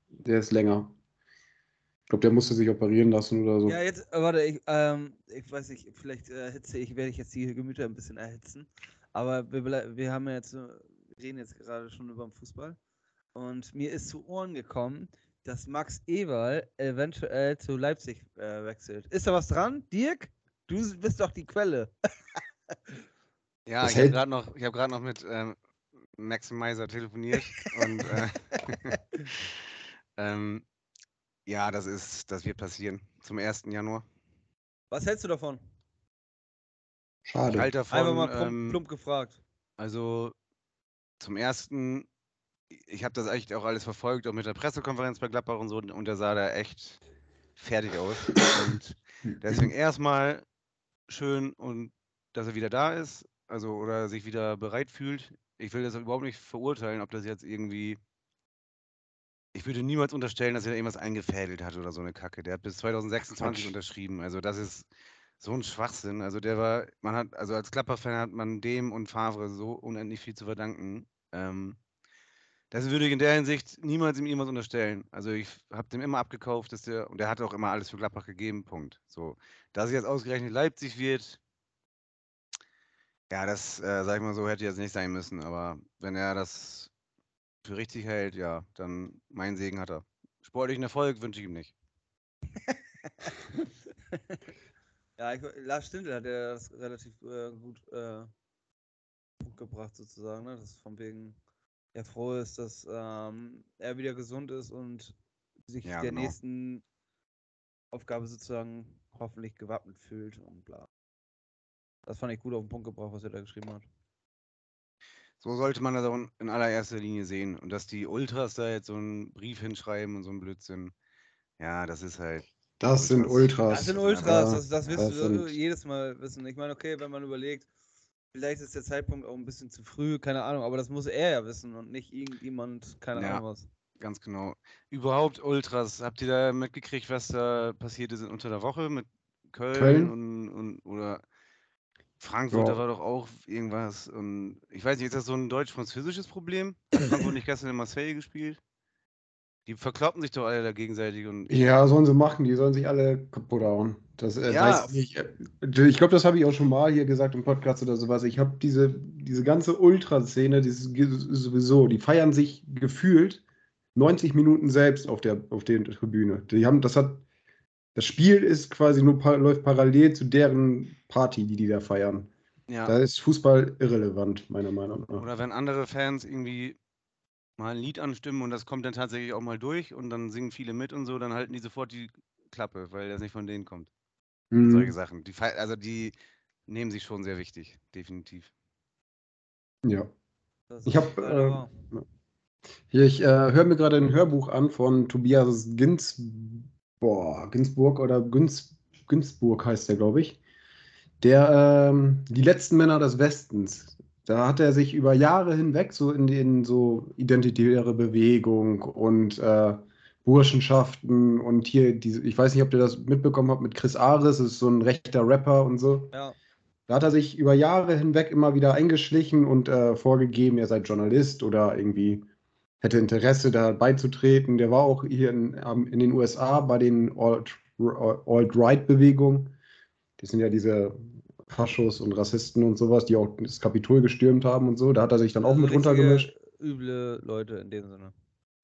der ist länger. Ich glaube, der musste sich operieren lassen oder so. Ja, jetzt, äh, warte, ich, ähm, ich weiß nicht, vielleicht erhitze ich, werde ich jetzt die Gemüter ein bisschen erhitzen. Aber wir, wir haben ja jetzt, so- wir reden jetzt gerade schon über den Fußball. Und mir ist zu Ohren gekommen, dass Max Eberl eventuell zu Leipzig äh, wechselt. Ist da was dran? Dirk? Du bist doch die Quelle. Ja, Das ich habe gerade noch, ich hab noch mit ähm, Maximizer telefoniert und äh, [LAUGHS] [LAUGHS] ähm, ja, das ist, das wird passieren zum 1. Januar. Was hältst du davon? Ich Schade. halte davon, Einfach mal plump, ähm, plump gefragt. also zum ersten, ich habe das echt auch alles verfolgt, auch mit der Pressekonferenz bei Gladbach und so, und der sah da echt fertig aus. Und [LAUGHS] deswegen erstmal schön und dass er wieder da ist, also oder sich wieder bereit fühlt. Ich will das überhaupt nicht verurteilen, ob das jetzt irgendwie. Ich würde niemals unterstellen, dass er irgendwas eingefädelt hat oder so eine Kacke. Der hat bis 2026 Quatsch. unterschrieben. Also das ist so ein Schwachsinn. Also der war, man hat, also als Klapper-Fan hat man dem und Favre so unendlich viel zu verdanken. Ähm, das würde ich in der Hinsicht niemals ihm irgendwas unterstellen. Also ich habe dem immer abgekauft, dass der, und der hat auch immer alles für Gladbach gegeben, Punkt. So, dass es jetzt ausgerechnet Leipzig wird, ja, das, äh, sag ich mal so, hätte jetzt nicht sein müssen. Aber wenn er das für richtig hält, ja, dann mein Segen hat er. Sportlichen Erfolg wünsche ich ihm nicht. [LAUGHS] Ja, ich, Lars Stindl hat ja das relativ äh, gut äh, Punkt gebracht, sozusagen, ne? dass von wegen er froh ist, dass ähm, er wieder gesund ist und sich Ja, der genau. nächsten Aufgabe sozusagen hoffentlich gewappnet fühlt und bla. Das fand ich gut auf den Punkt gebracht, was er da geschrieben hat. So sollte man das auch in allererster Linie sehen. Und dass die Ultras da jetzt so einen Brief hinschreiben und so einen Blödsinn, ja, das ist halt. Das sind Ultras. Das sind Ultras, das, das wirst das du sind- jedes Mal wissen. Ich meine, okay, wenn man überlegt, vielleicht ist der Zeitpunkt auch ein bisschen zu früh, keine Ahnung, aber das muss er ja wissen und nicht irgendjemand, keine Ja. Ahnung was. Ganz genau. Überhaupt Ultras, habt ihr da mitgekriegt, was da passiert ist unter der Woche mit Köln, Köln? Und, und oder Frankfurt, da Ja. war doch auch irgendwas. Und ich weiß nicht, ist das so ein deutsch-französisches Problem? Hat Frankfurt nicht gestern in Marseille gespielt? Die verkloppen sich doch alle da gegenseitig und Ja, sollen sie machen, die sollen sich alle kaputt hauen. Das äh, Ja. weiß ich nicht. Äh, Ich glaube, das habe ich auch schon mal hier gesagt im Podcast oder sowas. Ich habe diese, diese ganze Ultraszene, die ist ge- sowieso, die feiern sich gefühlt 90 Minuten selbst auf der, auf der Tribüne. Die haben, das hat, das Spiel ist quasi nur par läuft parallel zu deren Party, die die da feiern. ja. Da ist Fußball irrelevant, meiner Meinung nach. Oder wenn andere Fans irgendwie mal ein Lied anstimmen und das kommt dann tatsächlich auch mal durch und dann singen viele mit und so, dann halten die sofort die Klappe, weil das nicht von denen kommt. Mhm. Solche Sachen. Die, also die nehmen sich schon sehr wichtig, definitiv. Ja. Ich ist hab, leider äh, ich äh, höre mir gerade ein Hörbuch an von Tobias Gins, boah, Ginsburg oder Günz, Günzburg heißt der, glaube ich. Der, ähm, die letzten Männer des Westens. Da hat er sich über Jahre hinweg so in den so identitäre Bewegung und äh, Burschenschaften und hier diese, ich weiß nicht, ob ihr das mitbekommen habt mit Chris Ares, ist so ein rechter Rapper und so. Ja, Da hat er sich über Jahre hinweg immer wieder eingeschlichen und äh, vorgegeben, er sei Journalist oder irgendwie hätte Interesse da beizutreten. Der war auch hier in, ähm, in den USA bei den Alt- Alt-Right-Bewegungen. Das sind ja diese Faschos und Rassisten und sowas, die auch das Kapitol gestürmt haben und so. Da hat er sich dann auch also mit runtergemischt. Üble Leute in dem Sinne.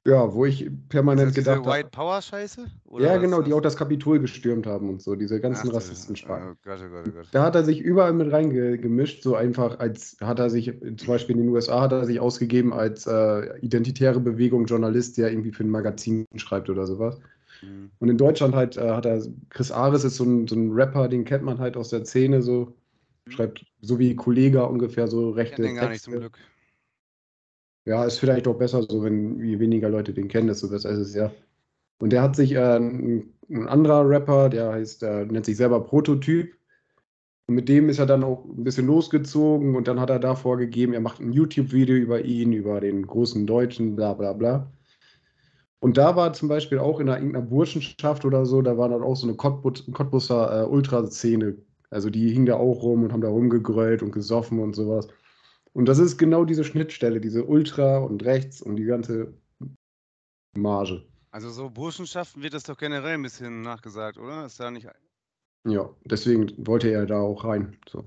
Ja, wo ich permanent Ist das diese gedacht habe. White Power Scheiße? Ja, genau, die auch das Kapitol gestürmt haben und so, diese ganzen Rassisten-Schweine. Oh Gott, oh Gott, oh Gott. Da hat er sich überall mit reingemischt, so einfach als hat er sich, zum Beispiel in den USA hat er sich ausgegeben als äh, identitäre Bewegung Journalist, der irgendwie für ein Magazin schreibt oder sowas. Mhm. Und in Deutschland halt äh, hat er, Chris Ares ist so ein, so ein Rapper, den kennt man halt aus der Szene so, schreibt so wie Kollega ungefähr so Ich rechte kenn den gar nicht zum Texte. Glück. Ja, ist vielleicht auch besser so, wenn je weniger Leute den kennen, desto besser ist es ja. Und der hat sich äh, ein, ein anderer Rapper, der heißt, äh, nennt sich selber Prototyp. Und mit dem ist er dann auch ein bisschen losgezogen und dann hat er da vorgegeben, er macht ein YouTube-Video über ihn, über den großen Deutschen, bla bla bla. Und da war zum Beispiel auch in einer, irgendeiner Burschenschaft oder so, da war dann auch so eine Cottbus, Cottbusser äh, Ultraszene. Also die hingen da auch rum und haben da rumgegrölt und gesoffen und sowas. Und das ist genau diese Schnittstelle, diese Ultra und rechts und die ganze Marge. Also so Burschenschaften wird das doch generell ein bisschen nachgesagt, oder? Ist da nicht. Ja, deswegen wollte er da auch rein. So.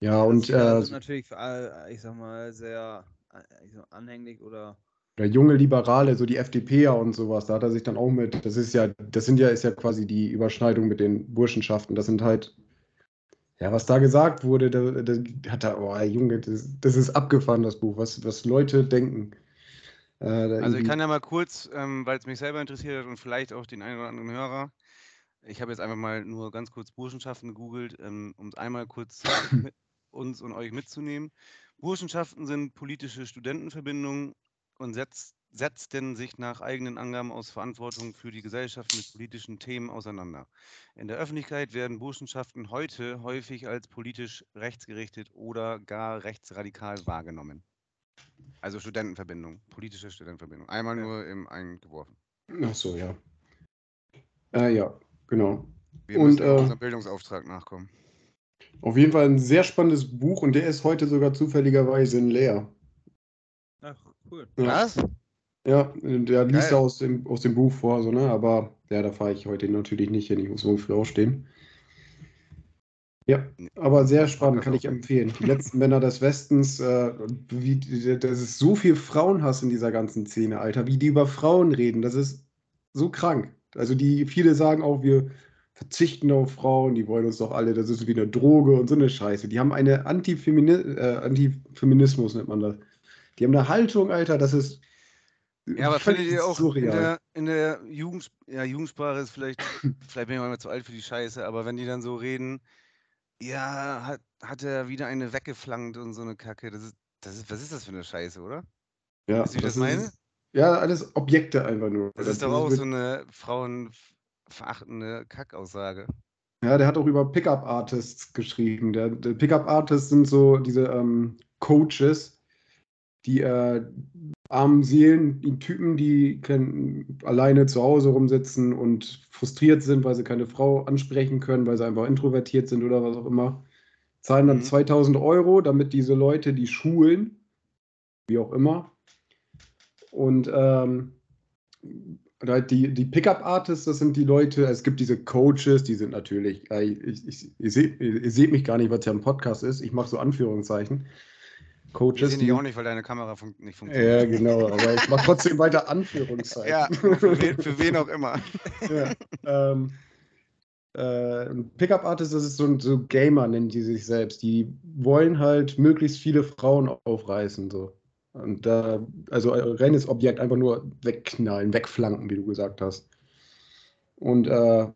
Ja, und die da äh, natürlich für alle, ich sag mal, sehr äh, ich sag, anhänglich oder der junge Liberale, so die FDPer und sowas, da hat er sich dann auch mit, das ist ja, das sind ja, ist ja quasi die Überschneidung mit den Burschenschaften. Das sind halt, ja, was da gesagt wurde, da, da hat er, oh, Junge, das, das ist abgefahren, das Buch, was, was Leute denken. Äh, Also ich kann ja mal kurz, ähm, weil es mich selber interessiert hat und vielleicht auch den einen oder anderen Hörer. Ich habe jetzt einfach mal nur ganz kurz Burschenschaften gegoogelt, ähm, um es einmal kurz [COUGHS] uns und euch mitzunehmen. Burschenschaften sind politische Studentenverbindungen und setz, setzten sich nach eigenen Angaben aus Verantwortung für die Gesellschaft mit politischen Themen auseinander. In der Öffentlichkeit werden Burschenschaften heute häufig als politisch rechtsgerichtet oder gar rechtsradikal wahrgenommen. Also Studentenverbindung, politische Studentenverbindung. Einmal Ja. nur im eingeworfen. Ach so, ja. Äh, ja, genau. Wir Und, müssen äh, unserem Bildungsauftrag nachkommen. Auf jeden Fall ein sehr spannendes Buch und der ist heute sogar zufälligerweise in leer. Ach, cool. Was? Ja, der liest Geil. aus dem, aus dem Buch vor, so, ne? Aber ja, da fahre ich heute natürlich nicht hin. Ich muss morgen früh aufstehen. Ja, aber sehr spannend, kann ich empfehlen. Die letzten Männer des Westens, äh, wie, das ist so viel Frauenhass in dieser ganzen Szene, Alter, wie die über Frauen reden, das ist so krank. Also die, viele sagen auch, wir verzichten auf Frauen, die wollen uns doch alle, das ist wie eine Droge und so eine Scheiße. Die haben eine Antifemini äh, Antifeminismus, nennt man das. Die haben eine Haltung, Alter, das ist. Ja, aber findet ihr auch in der, in der Jugend, ja, Jugendsprache ist vielleicht, vielleicht bin ich manchmal zu alt für die Scheiße, aber wenn die dann so reden, ja, hat, hat er wieder eine weggeflankt und so eine Kacke, das ist, das ist, was ist das für eine Scheiße, oder? Ja, Weißt du, wie ich das ist- meine? Ja, alles Objekte einfach nur. Das ist doch auch so eine frauenverachtende Kackaussage. Ja, der hat auch über Pickup-Artists geschrieben. Der, der Pickup-Artists sind so diese ähm, Coaches, die äh, armen Seelen, die Typen, die können alleine zu Hause rumsitzen und frustriert sind, weil sie keine Frau ansprechen können, weil sie einfach introvertiert sind oder was auch immer, zahlen dann Mhm. 2000 Euro, damit diese Leute die schulen, wie auch immer. Und ähm, halt die, die Pickup-Artists, das sind die Leute, es gibt diese Coaches, die sind natürlich, äh, ich, ich, seht, ihr seht mich gar nicht, was ja ein Podcast ist, ich mache so Anführungszeichen. Ich Coaches, sehe dich auch nicht, weil deine Kamera fun nicht Ja, funktioniert. genau, aber ich mache trotzdem [LAUGHS] weiter Anführungszeichen. Ja, für wen, für wen auch immer. [LAUGHS] ja, ähm, äh, Pickup-Artist, das ist so ein so Gamer, nennen die sich selbst. Die wollen halt möglichst viele Frauen aufreißen. So. Und da, also ein reines Objekt einfach nur wegknallen, wegflanken, wie du gesagt hast. Und äh,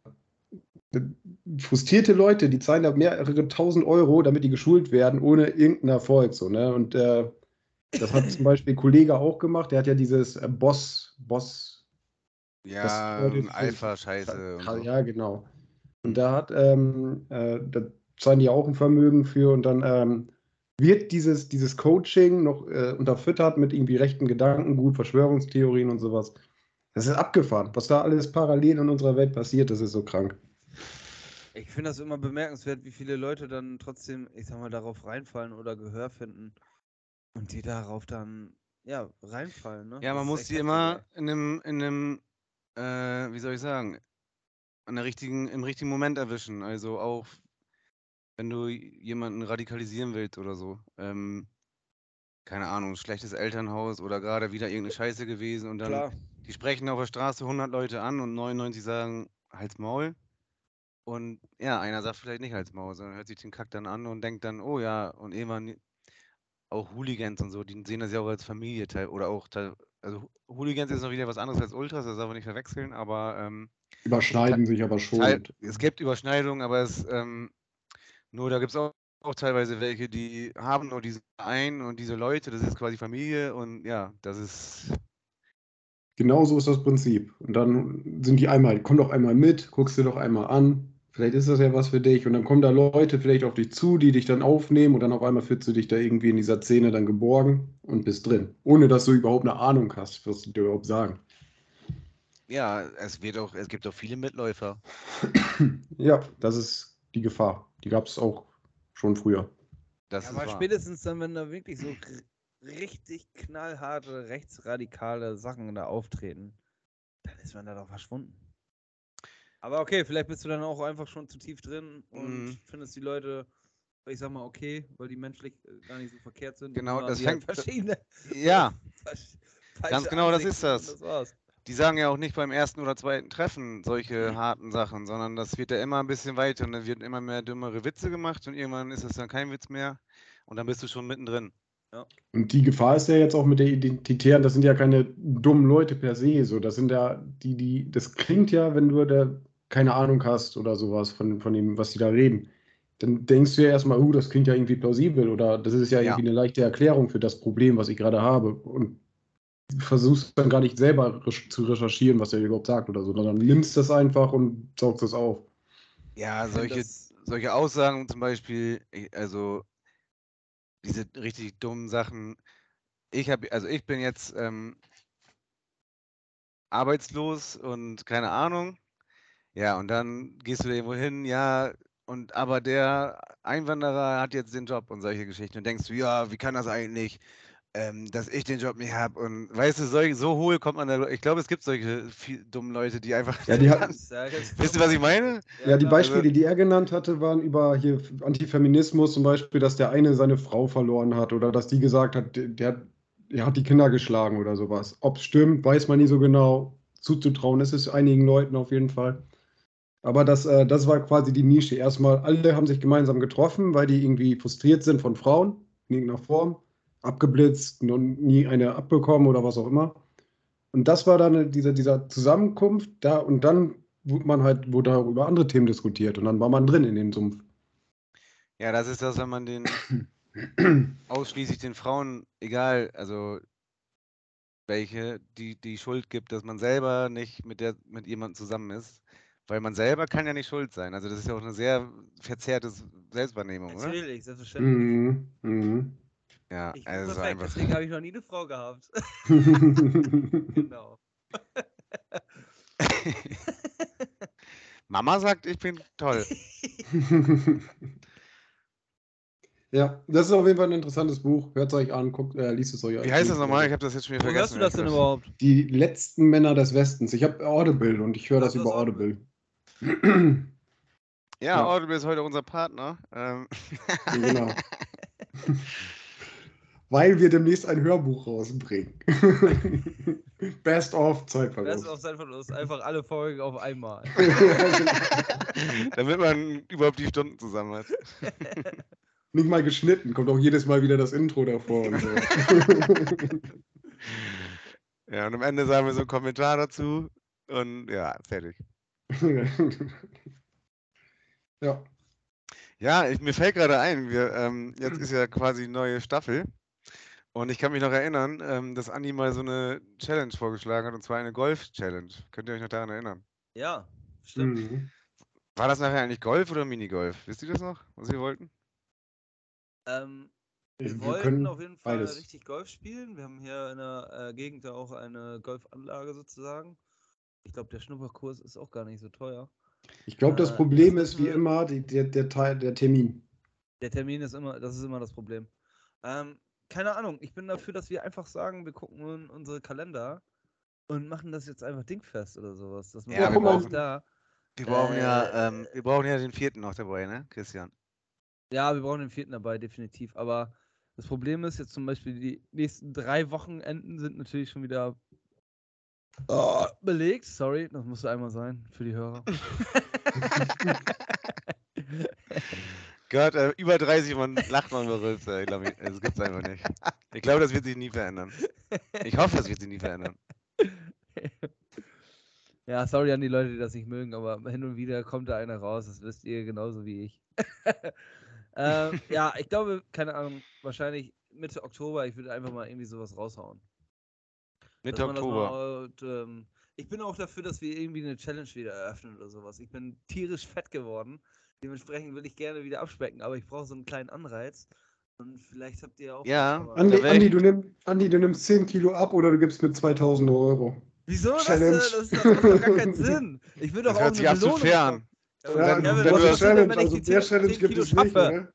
frustrierte Leute, die zahlen da mehrere tausend Euro, damit die geschult werden, ohne irgendeinen Erfolg. So, ne? Und äh, das hat zum Beispiel ein Kollege auch gemacht, der hat ja dieses äh, Boss, Boss, Ja, ähm, Alpha-Scheiße. so. ja, genau. Und da hat, ähm, äh, da zahlen die auch ein Vermögen für und dann ähm, wird dieses, dieses Coaching noch äh, unterfüttert mit irgendwie rechten Gedankengut, Verschwörungstheorien und sowas. Das ist abgefahren. Was da alles parallel in unserer Welt passiert, das ist so krank. Ich finde das immer bemerkenswert, wie viele Leute dann trotzdem, ich sag mal, darauf reinfallen oder Gehör finden und die darauf dann, ja, reinfallen. Ne? Ja, man muss die immer in einem, in einem, äh, wie soll ich sagen, an der richtigen, im richtigen Moment erwischen. Also auch, wenn du jemanden radikalisieren willst oder so. Ähm, keine Ahnung, schlechtes Elternhaus oder gerade wieder irgendeine Scheiße gewesen und dann, Klar. die sprechen auf der Straße 100 Leute an und 99 sagen, halt's Maul. Und ja, einer sagt vielleicht nicht halt's Maul, sondern hört sich den Kack dann an und denkt dann, oh ja, und irgendwann auch Hooligans und so, die sehen das ja auch als Familie teil oder auch teil, also Ho- Hooligans ist noch wieder was anderes als Ultras, das darf man nicht verwechseln, aber ähm, Überschneiden sich aber schon. teil, es gibt Überschneidungen, aber es ähm, nur da gibt es auch, auch teilweise welche, die haben nur diesen einen und diese Leute, das ist quasi Familie und ja, das ist Genau so ist das Prinzip. Und dann sind die einmal, komm doch einmal mit, guckst dir doch einmal an. Vielleicht ist das ja was für dich. Und dann kommen da Leute vielleicht auf dich zu, die dich dann aufnehmen und dann auf einmal fühlst du dich da irgendwie in dieser Szene dann geborgen und bist drin. Ohne dass du überhaupt eine Ahnung hast, was die dir überhaupt sagen. ja, es wird auch, es gibt auch viele Mitläufer. [CLEARS THROAT] Ja, das ist die Gefahr. Die gab es auch schon früher. Das Ja, aber wahr. spätestens dann, wenn da wirklich so richtig knallharte rechtsradikale Sachen da auftreten, dann ist man da doch verschwunden. Aber okay, vielleicht bist du dann auch einfach schon zu tief drin und Mhm. findest die Leute, ich sag mal, okay, weil die menschlich äh, gar nicht so verkehrt sind. Genau, das die halt fängt- verschiedene. [LAUGHS] Ja, Ganz genau, das ist das. Das die sagen ja auch nicht beim ersten oder zweiten Treffen solche harten Sachen, sondern das wird ja immer ein bisschen weiter und dann werden immer mehr dümmere Witze gemacht und irgendwann ist es dann kein Witz mehr und dann bist du schon mittendrin. Und die Gefahr ist ja jetzt auch mit der Identitären, das sind ja keine dummen Leute per se. So, das sind ja die, die, das klingt ja, wenn du da keine Ahnung hast oder sowas von, von dem, was die da reden. Dann denkst du ja erstmal, uh, das klingt ja irgendwie plausibel oder das ist ja, Ja. irgendwie eine leichte Erklärung für das Problem, was ich gerade habe. Und versuchst dann gar nicht selber zu recherchieren, was er überhaupt sagt oder so, sondern nimmst das einfach und saugst es auf. Ja, solche, das- solche Aussagen zum Beispiel, also diese richtig dummen Sachen. Ich habe, also ich bin jetzt ähm, arbeitslos und keine Ahnung. Ja, und dann gehst du da irgendwo hin, ja, und aber der Einwanderer hat jetzt den Job und solche Geschichten. Und denkst du, ja, wie kann das eigentlich, ähm, dass ich den Job nicht habe? Und weißt du, solch, so hohl kommt man da. Ich glaube, es gibt solche viel, dummen Leute, die einfach. Ja, [LAUGHS] die hatten- Ja, das- Wisst ihr, was ich meine? Ja, die klar. Beispiele, die er genannt hatte, waren über hier Antifeminismus zum Beispiel, dass der eine seine Frau verloren hat oder dass die gesagt hat, der, der, der hat die Kinder geschlagen oder sowas. Ob es stimmt, weiß man nie so genau. Zuzutrauen ist es einigen Leuten auf jeden Fall. Aber das, äh, das war quasi die Nische. Erstmal, alle haben sich gemeinsam getroffen, weil die irgendwie frustriert sind von Frauen in irgendeiner Form, abgeblitzt und nie eine abbekommen oder was auch immer. Und das war dann diese, dieser Zusammenkunft da und dann wurde man halt, wurde über andere Themen diskutiert und dann war man drin in dem Sumpf. Ja, das ist das, wenn man den [CLEARS THROAT] ausschließlich den Frauen, egal, also welche, die die Schuld gibt, dass man selber nicht mit der mit jemandem zusammen ist, weil man selber kann ja nicht schuld sein. Also das ist ja auch eine sehr verzerrte Selbstwahrnehmung, oder? Natürlich, selbstverständlich. Mhm. Mhm. Ja, Ich also perfekt, einfach. deswegen habe ich noch nie eine Frau gehabt. [LAUGHS] genau. [LAUGHS] Mama sagt, ich bin toll. [LAUGHS] ja, das ist auf jeden Fall ein interessantes Buch. Hört es euch an, guckt, äh, liest es euch an. Wie heißt das nochmal? Ich habe das jetzt schon wieder Wo hörst vergessen. du das denn überhaupt? Die letzten Männer des Westens. Ich habe Audible und ich höre das du über Audible. Ja, Ja. Audible ist heute unser Partner. Ähm, genau. [LAUGHS] Weil wir demnächst ein Hörbuch rausbringen. [LAUGHS] Best of Zeitverlust. ist auf Zeit von uns einfach alle Folgen auf einmal. [LAUGHS] damit man überhaupt die Stunden zusammen hat. Nicht mal geschnitten, kommt auch jedes Mal wieder das Intro davor und so. Ja, und am Ende sagen wir so einen Kommentar dazu und ja, fertig. Ja. Ja, ich, mir fällt gerade ein, wir, ähm, jetzt ist ja quasi neue Staffel. Und ich kann mich noch erinnern, ähm, dass Andi mal so eine Challenge vorgeschlagen hat, und zwar eine Golf-Challenge. Könnt ihr euch noch daran erinnern? Ja, stimmt. Mhm. War das nachher eigentlich Golf oder Minigolf? Wisst ihr das noch, was wir wollten? Ähm, Wir wir wollten auf jeden Fall beides. richtig Golf spielen. Wir haben hier in der äh, Gegend auch eine Golfanlage sozusagen. Ich glaube, der Schnupperkurs ist auch gar nicht so teuer. Ich glaube, das Äh, Problem das ist wie wir- immer die, der, der, Teil, der Termin. Der Termin ist immer, das ist immer das Problem. Ähm, keine Ahnung, ich bin dafür, dass wir einfach sagen, wir gucken in unsere Kalender und machen das jetzt einfach dingfest oder sowas. Das Ja, wir brauchen- da. Wir brauchen ja, Äh, ähm, wir brauchen ja den vierten noch dabei, ne, Christian? Ja, wir brauchen den vierten dabei, definitiv. Aber das Problem ist jetzt zum Beispiel, die nächsten drei Wochenenden sind natürlich schon wieder oh, belegt. Sorry, das musste einmal sein für die Hörer. [LAUGHS] Gott, äh, über 30 man lacht man über Rülpser. Ich glaube, das gibt's einfach nicht. Ich glaube, das wird sich nie verändern. Ich hoffe, das wird sich nie verändern. [LAUGHS] ja, sorry an die Leute, die das nicht mögen, aber hin und wieder kommt da einer raus, das wisst ihr genauso wie ich. [LAUGHS] ähm, ja, ich glaube, keine Ahnung, wahrscheinlich Mitte Oktober, ich würde einfach mal irgendwie sowas raushauen. Mitte Oktober. mal, und, ähm, ich bin auch dafür, dass wir irgendwie eine Challenge wieder eröffnen oder sowas. Ich bin tierisch fett geworden. Dementsprechend will ich gerne wieder abspecken, aber ich brauche so einen kleinen Anreiz. Und vielleicht habt ihr auch. Ja, Andi, Andi, du nimm, Andi, du nimmst 10 Kilo ab oder du gibst mir 2000 Euro. Wieso? Das, äh, Challenge. das, das macht doch gar keinen [LAUGHS] Sinn. Ich will doch Das auch hört sich eine absolut. Ja, aber- wenn- ja, wenn du denn, Challenge, wenn ich also der 10 Challenge 10 gibt Kilo es nicht, ne?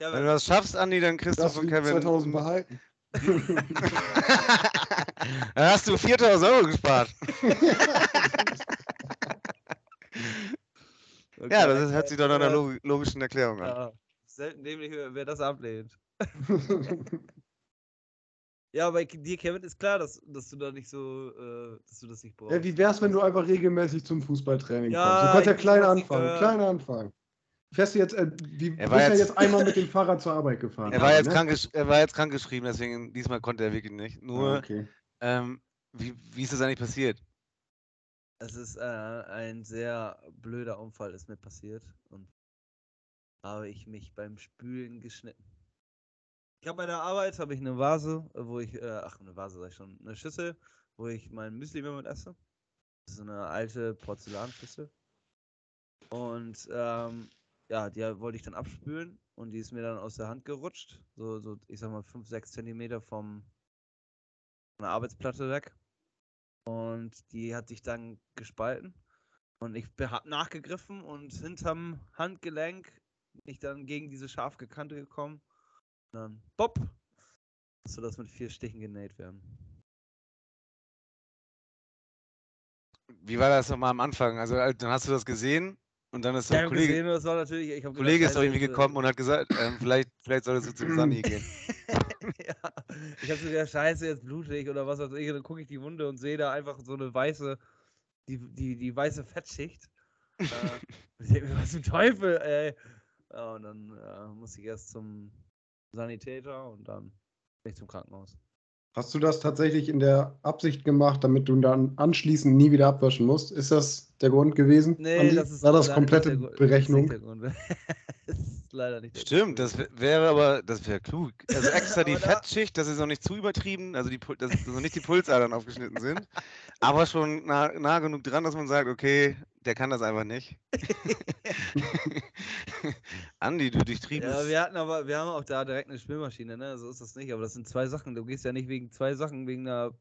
Ja, Wenn du das schaffst, Andi, dann kriegst du von Kevin. 2000 behalten? Dann hast du 4000 Euro gespart. Okay, [LAUGHS] Ja, das ist, hört sich doch nach einer äh, log logischen Erklärung an. Ja, selten dämlich, wer das ablehnt. [LAUGHS] Ja, bei dir, Kevin, ist klar, dass, dass du da nicht so, äh, dass du das nicht brauchst. Ja, wie wär's, wenn du einfach regelmäßig zum Fußballtraining Ja, kommst? Du kannst ja ich klein anfangen, klein anfangen. Fährst du jetzt, äh, wie, Er bist war ja jetzt- jetzt einmal mit dem Fahrrad zur Arbeit gefahren. Er war, jetzt ne? krankgesch er war jetzt krankgeschrieben, deswegen diesmal konnte er wirklich nicht. Nur, Ah, okay. ähm, wie, wie ist das eigentlich passiert? Es ist äh, ein sehr blöder Unfall, ist mir passiert. Und habe ich mich beim Spülen geschnitten. Ich habe bei der Arbeit habe ich eine Vase, wo ich, äh, ach, eine Vase sag ich schon, eine Schüssel, wo ich mein Müsli immer mit esse. Das ist so eine alte Porzellanschüssel. Und ähm, ja, die wollte ich dann abspülen und die ist mir dann aus der Hand gerutscht. So, so ich sag mal, 5, 6 Zentimeter vom, von der Arbeitsplatte weg. Und die hat sich dann gespalten. Und ich habe nachgegriffen und hinterm Handgelenk bin ich dann gegen diese scharfe Kante gekommen. Und dann, bopp, musste das mit vier Stichen genäht werden. Wie war das nochmal am Anfang? Also, äh, dann hast du das gesehen und dann ist Ja, der Kollege, gesehen, das war natürlich, ich hab Kollege gedacht, ist doch irgendwie gekommen und hat gesagt, ähm, vielleicht, vielleicht solltest du zum [LAUGHS] Sani gehen. ja, ich hab so gedacht, scheiße, jetzt blutig oder was weiß ich. Und dann gucke ich die Wunde und sehe da einfach so eine weiße, die, die, die weiße Fettschicht. Äh, [LAUGHS] ich denke mir, was zum Teufel, ey. Ja, und dann äh, musste ich erst zum Sanitäter und dann bin ich zum Krankenhaus. Hast du das tatsächlich in der Absicht gemacht, damit du dann anschließend nie wieder abwaschen musst? Ist das der Grund gewesen? Nee, Andi? das ist War das komplette Berechnung? Das ist, nicht der Grund. [LAUGHS] das ist leider nicht der Stimmt, Grund das wäre aber, das wäre klug. Also [LAUGHS] extra die Fettschicht, das ist noch nicht zu übertrieben, also die, dass noch nicht die Pulsadern aufgeschnitten sind, aber schon nah, nah genug dran, dass man sagt, okay, der kann das einfach nicht. [LAUGHS] Andi, du durchtrieben. Ja, wir hatten aber, wir haben auch da direkt eine Spülmaschine, ne? So ist das nicht. Aber das sind zwei Sachen. Du gehst ja nicht wegen zwei Sachen, wegen einer,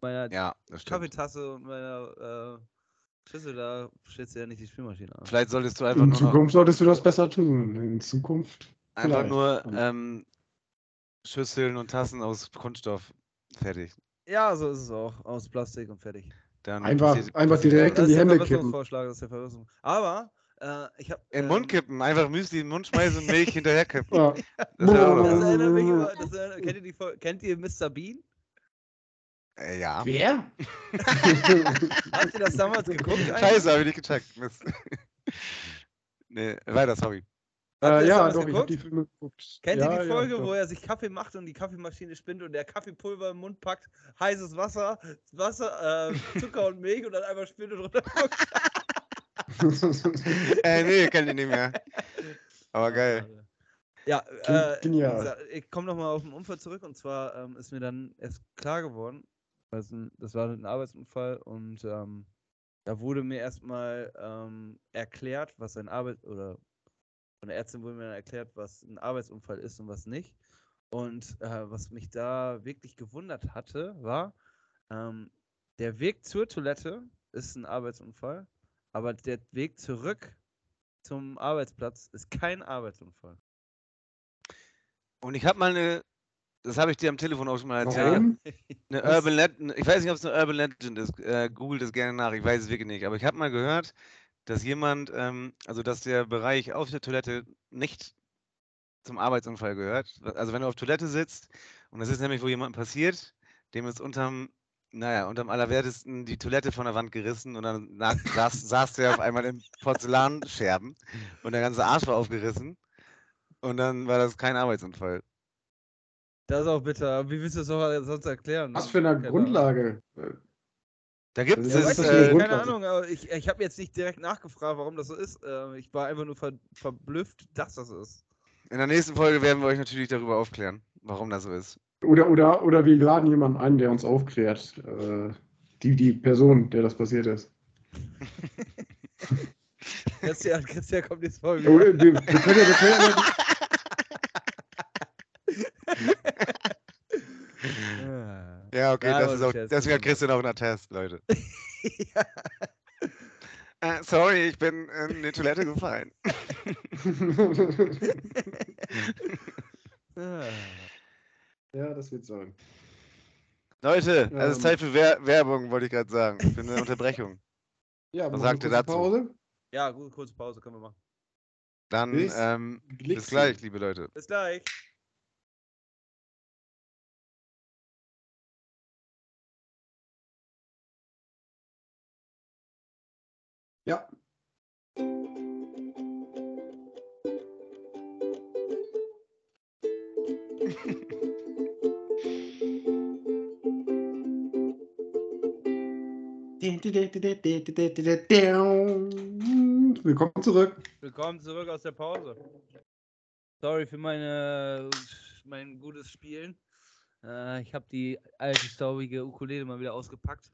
meiner ja, das stimmt. Kaffeetasse und meiner äh, Schüssel, da stellst du ja nicht die Spülmaschine an. Vielleicht solltest du einfach In nur, noch, Zukunft solltest du das besser tun. In Zukunft. einfach vielleicht. nur ähm, Schüsseln und Tassen aus Kunststoff fertig. Ja, so ist es auch. Aus Plastik und fertig. Dann Einfach- passiert- einfach direkt in die Hände kippen. Das ist der. Aber äh, ich habe. In den Mund kippen, einfach Müsli in den Mund schmeißen und Milch [LAUGHS] hinterher kippen. Ja. Das Das erinnert mich immer, das erinnert, kennt, ihr die, kennt ihr Mr. Bean? Äh, ja. Wer? [LAUGHS] Habt ihr das damals geguckt? eigentlich? Scheiße, habe ich nicht gecheckt. Mist. [LAUGHS] nee, weiter, sorry. Ihr Äh, ja, doch, ich habe geguckt? die Filme geguckt. Kennt ja, ihr die Folge, ja, wo er sich Kaffee macht und die Kaffeemaschine spinnt und der Kaffeepulver im Mund packt, heißes Wasser, Wasser, äh, Zucker und Milch und dann einfach spinnt und runterguckt? [LAUGHS] Äh, nee, kenn ich nicht mehr. Aber geil. Ja, äh, genial. ich komme nochmal auf den Unfall zurück und zwar ähm, ist mir dann erst klar geworden, das, war ein Arbeitsunfall und ähm, da wurde mir erstmal ähm, erklärt, was ein Arbeit oder von der Ärztin wurde mir dann erklärt, was ein Arbeitsunfall ist und was nicht. Und äh, was mich da wirklich gewundert hatte, war, ähm, der Weg zur Toilette ist ein Arbeitsunfall, aber der Weg zurück zum Arbeitsplatz ist kein Arbeitsunfall. Und ich habe mal eine, das habe ich dir am Telefon auch schon mal erzählt, Warum? eine Was? Urban Legend, ich weiß nicht, ob es eine Urban Legend ist, äh, googelt es gerne nach, ich weiß es wirklich nicht, aber ich habe mal gehört, dass jemand, ähm, also dass der Bereich auf der Toilette nicht zum Arbeitsunfall gehört. Also wenn du auf Toilette sitzt, und das ist nämlich, wo jemandem passiert, dem ist unterm, naja, unterm Allerwertesten die Toilette von der Wand gerissen und dann lag, saß, [LAUGHS] saß der auf einmal in Porzellanscherben und der ganze Arsch war aufgerissen. Und dann war das kein Arbeitsunfall. Das ist auch bitter. Wie willst du das auch sonst erklären? Was für eine Keine Grundlage? Da gibt es nicht, äh, keine? Ahnung, aber ich, ich habe jetzt nicht direkt nachgefragt, warum das so ist. Äh, ich war einfach nur ver verblüfft, dass das ist. In der nächsten Folge werden wir euch natürlich darüber aufklären, warum das so ist. Oder, oder, oder wir laden jemanden ein, der uns aufklärt. Äh, die, die Person, der das passiert ist. [LAUGHS] Christian, Christian kommt jetzt Oh, wieder. wir, wir können ja, wir können ja, [LAUGHS] Ja, okay, Ja, das ist auch, ist deswegen hat nicht Christian auch einen Attest, Leute. [LAUGHS] ja. Äh, sorry, ich bin in die Toilette gefallen. [LAUGHS] [LAUGHS] Ja, das wird sein. Leute, es ist Ähm. Zeit für Wer Werbung, wollte ich gerade sagen. Für eine Unterbrechung. Ja, Was sagt ihr kurze dazu? Pause? Ja, gut, kurze Pause können wir machen. Dann Bis ähm, bis gleich, liebe Leute. Bis gleich. Ja. Willkommen zurück. Willkommen zurück aus der Pause. Sorry für meine, mein gutes Spielen. Äh, ich habe die alte staubige Ukulele mal wieder ausgepackt.